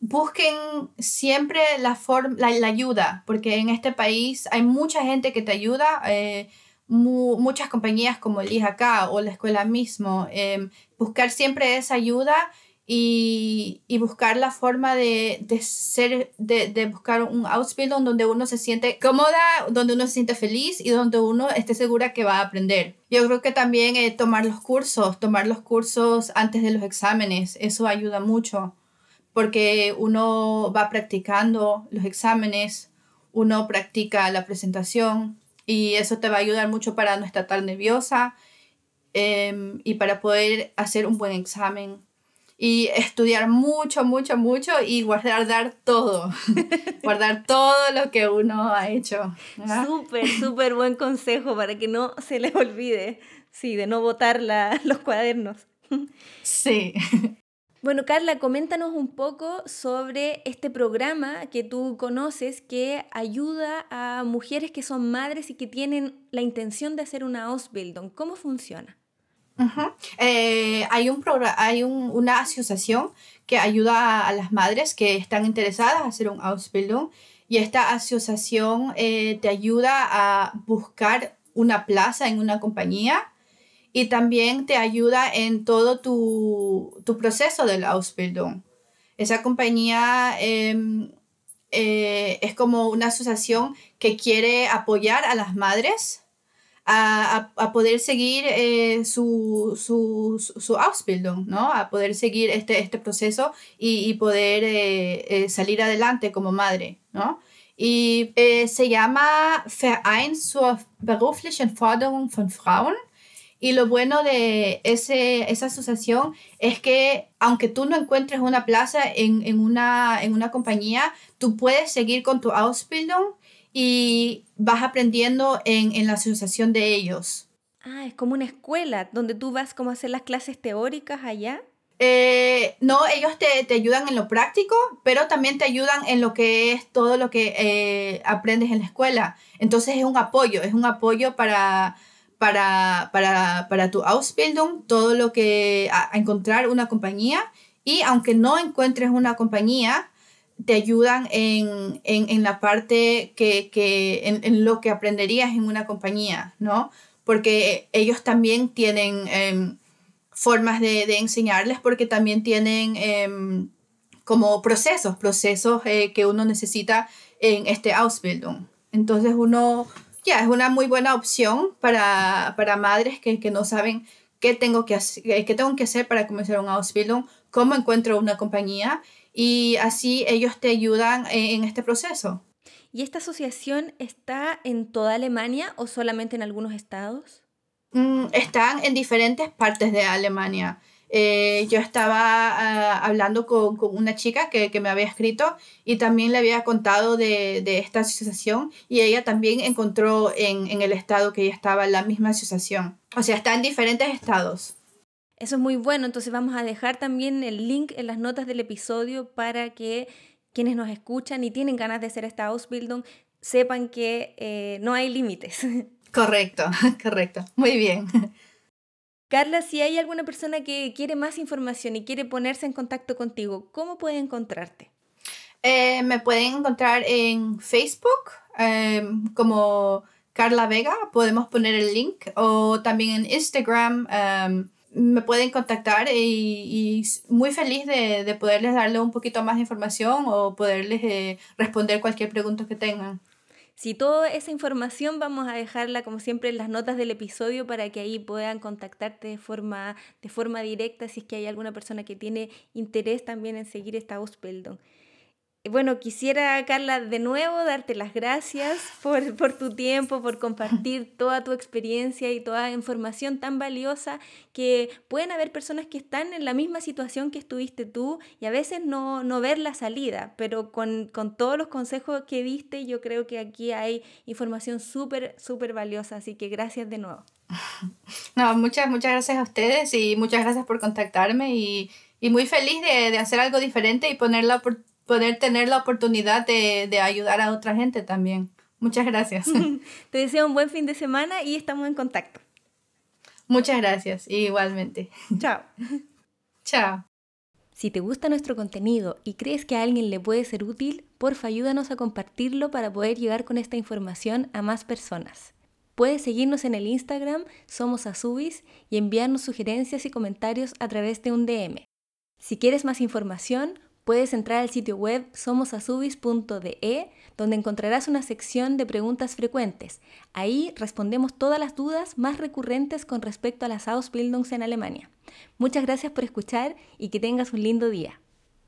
busquen siempre la, la, ayuda, porque en este país hay mucha gente que te ayuda, eh, muchas compañías como el IJK o la escuela mismo, em, buscar siempre esa ayuda y, y buscar la forma de, de ser, de, de, buscar un Ausbildung donde uno se siente cómoda, donde uno se siente feliz y donde uno esté segura que va a aprender. Yo creo que también eh, tomar los cursos, tomar los cursos antes de los exámenes, eso ayuda mucho porque uno va practicando los exámenes, uno practica la presentación y eso te va a ayudar mucho para no estar tan nerviosa em, y para poder hacer un buen examen y estudiar mucho, mucho, mucho y guardar dar todo, [laughs] guardar todo lo que uno ha hecho. Súper, súper buen consejo para que no se les olvide, sí, de no botar [laughs] los cuadernos. Sí. Bueno, Carla, coméntanos un poco sobre este programa que tú conoces que ayuda a mujeres que son madres y que tienen la intención de hacer una Ausbildung. ¿Cómo funciona? Eh, hay un hay una asociación que ayuda a, las madres que están interesadas en hacer un Ausbildung y esta asociación eh, te ayuda a buscar una plaza en una compañía y también te ayuda en todo tu, tu proceso del Ausbildung. Esa compañía em, eh, es como una asociación que quiere apoyar a las madres a, a, poder seguir eh, su, su, su, Ausbildung, ¿no? A poder seguir este, este proceso y, poder eh, salir adelante como madre, ¿no? Y se llama Verein zur beruflichen Förderung von Frauen y lo bueno de ese, esa asociación es que aunque tú no encuentres una plaza en, en, una, en una compañía, tú puedes seguir con tu Ausbildung y vas aprendiendo en, en la asociación de ellos. Ah, es como una escuela donde tú vas como a hacer las clases teóricas allá. Eh, no, ellos te, te, ayudan en lo práctico, pero también te ayudan en lo que es todo lo que eh, aprendes en la escuela. Entonces es un apoyo, es un apoyo para, para, para, para tu Ausbildung, todo lo que a, encontrar una compañía y aunque no encuentres una compañía, te ayudan en, en, en la parte que, que en, en, lo que aprenderías en una compañía, ¿no? Porque ellos también tienen em, formas de, de, enseñarles, porque también tienen em, como procesos, procesos eh, que uno necesita en este Ausbildung. Entonces uno ya es una muy buena opción para, para madres que, que, no saben qué tengo que, hacer, qué tengo que hacer para comenzar un Ausbildung, cómo encuentro una compañía y así ellos te ayudan en, este proceso. ¿Y esta asociación está en toda Alemania o solamente en algunos estados? Mm, están en diferentes partes de Alemania. Eh, yo estaba ah, hablando con, con, una chica que, que, me había escrito y también le había contado de, de esta asociación y ella también encontró en, en, el estado que ella estaba la misma asociación. O sea, está en diferentes estados. Eso es muy bueno, entonces vamos a dejar también el link en las notas del episodio para que quienes nos escuchan y tienen ganas de hacer esta Ausbildung sepan que eh, no hay límites. [laughs] Correcto, [laughs] correcto. Muy bien. Carla, si hay alguna persona que quiere más información y quiere ponerse en contacto contigo, ¿cómo puede encontrarte? Eh, me pueden encontrar en Facebook em, como Carla Vega, podemos poner el link, o también en Instagram. Em, me pueden contactar y, muy feliz de, de, poderles darle un poquito más de información o poderles eh, responder cualquier pregunta que tengan. Si toda esa información vamos a dejarla como siempre en las notas del episodio para que ahí puedan contactarte de forma, de forma directa si es que hay alguna persona que tiene interés también en seguir esta Ausbildung. Bueno, quisiera, Carla, de nuevo darte las gracias por, por, tu tiempo, por compartir toda tu experiencia y toda información tan valiosa que pueden haber personas que están en la misma situación que estuviste tú y a veces no, no ver la salida, pero con, con todos los consejos que diste, yo creo que aquí hay información súper, súper valiosa, así que gracias de nuevo. [laughs] No, muchas, muchas gracias a ustedes y muchas gracias por contactarme y y muy feliz de, de hacer algo diferente y ponerla, poder tener la oportunidad de, de ayudar a otra gente también. Muchas gracias. [laughs] [laughs] Te deseo un buen fin de semana y estamos en contacto. Muchas gracias, igualmente. [laughs] Chao. Chao. Si te gusta nuestro contenido y crees que a alguien le puede ser útil, porfa ayúdanos a compartirlo para poder llegar con esta información a más personas. Puedes seguirnos en el Instagram Somos Azubis y enviarnos sugerencias y comentarios a través de un DM. Si quieres más información, puedes entrar al sitio web somosazubis.de, donde encontrarás una sección de preguntas frecuentes. Ahí respondemos todas las dudas más recurrentes con respecto a las Ausbildungs en Alemania. Muchas gracias por escuchar y que tengas un lindo día.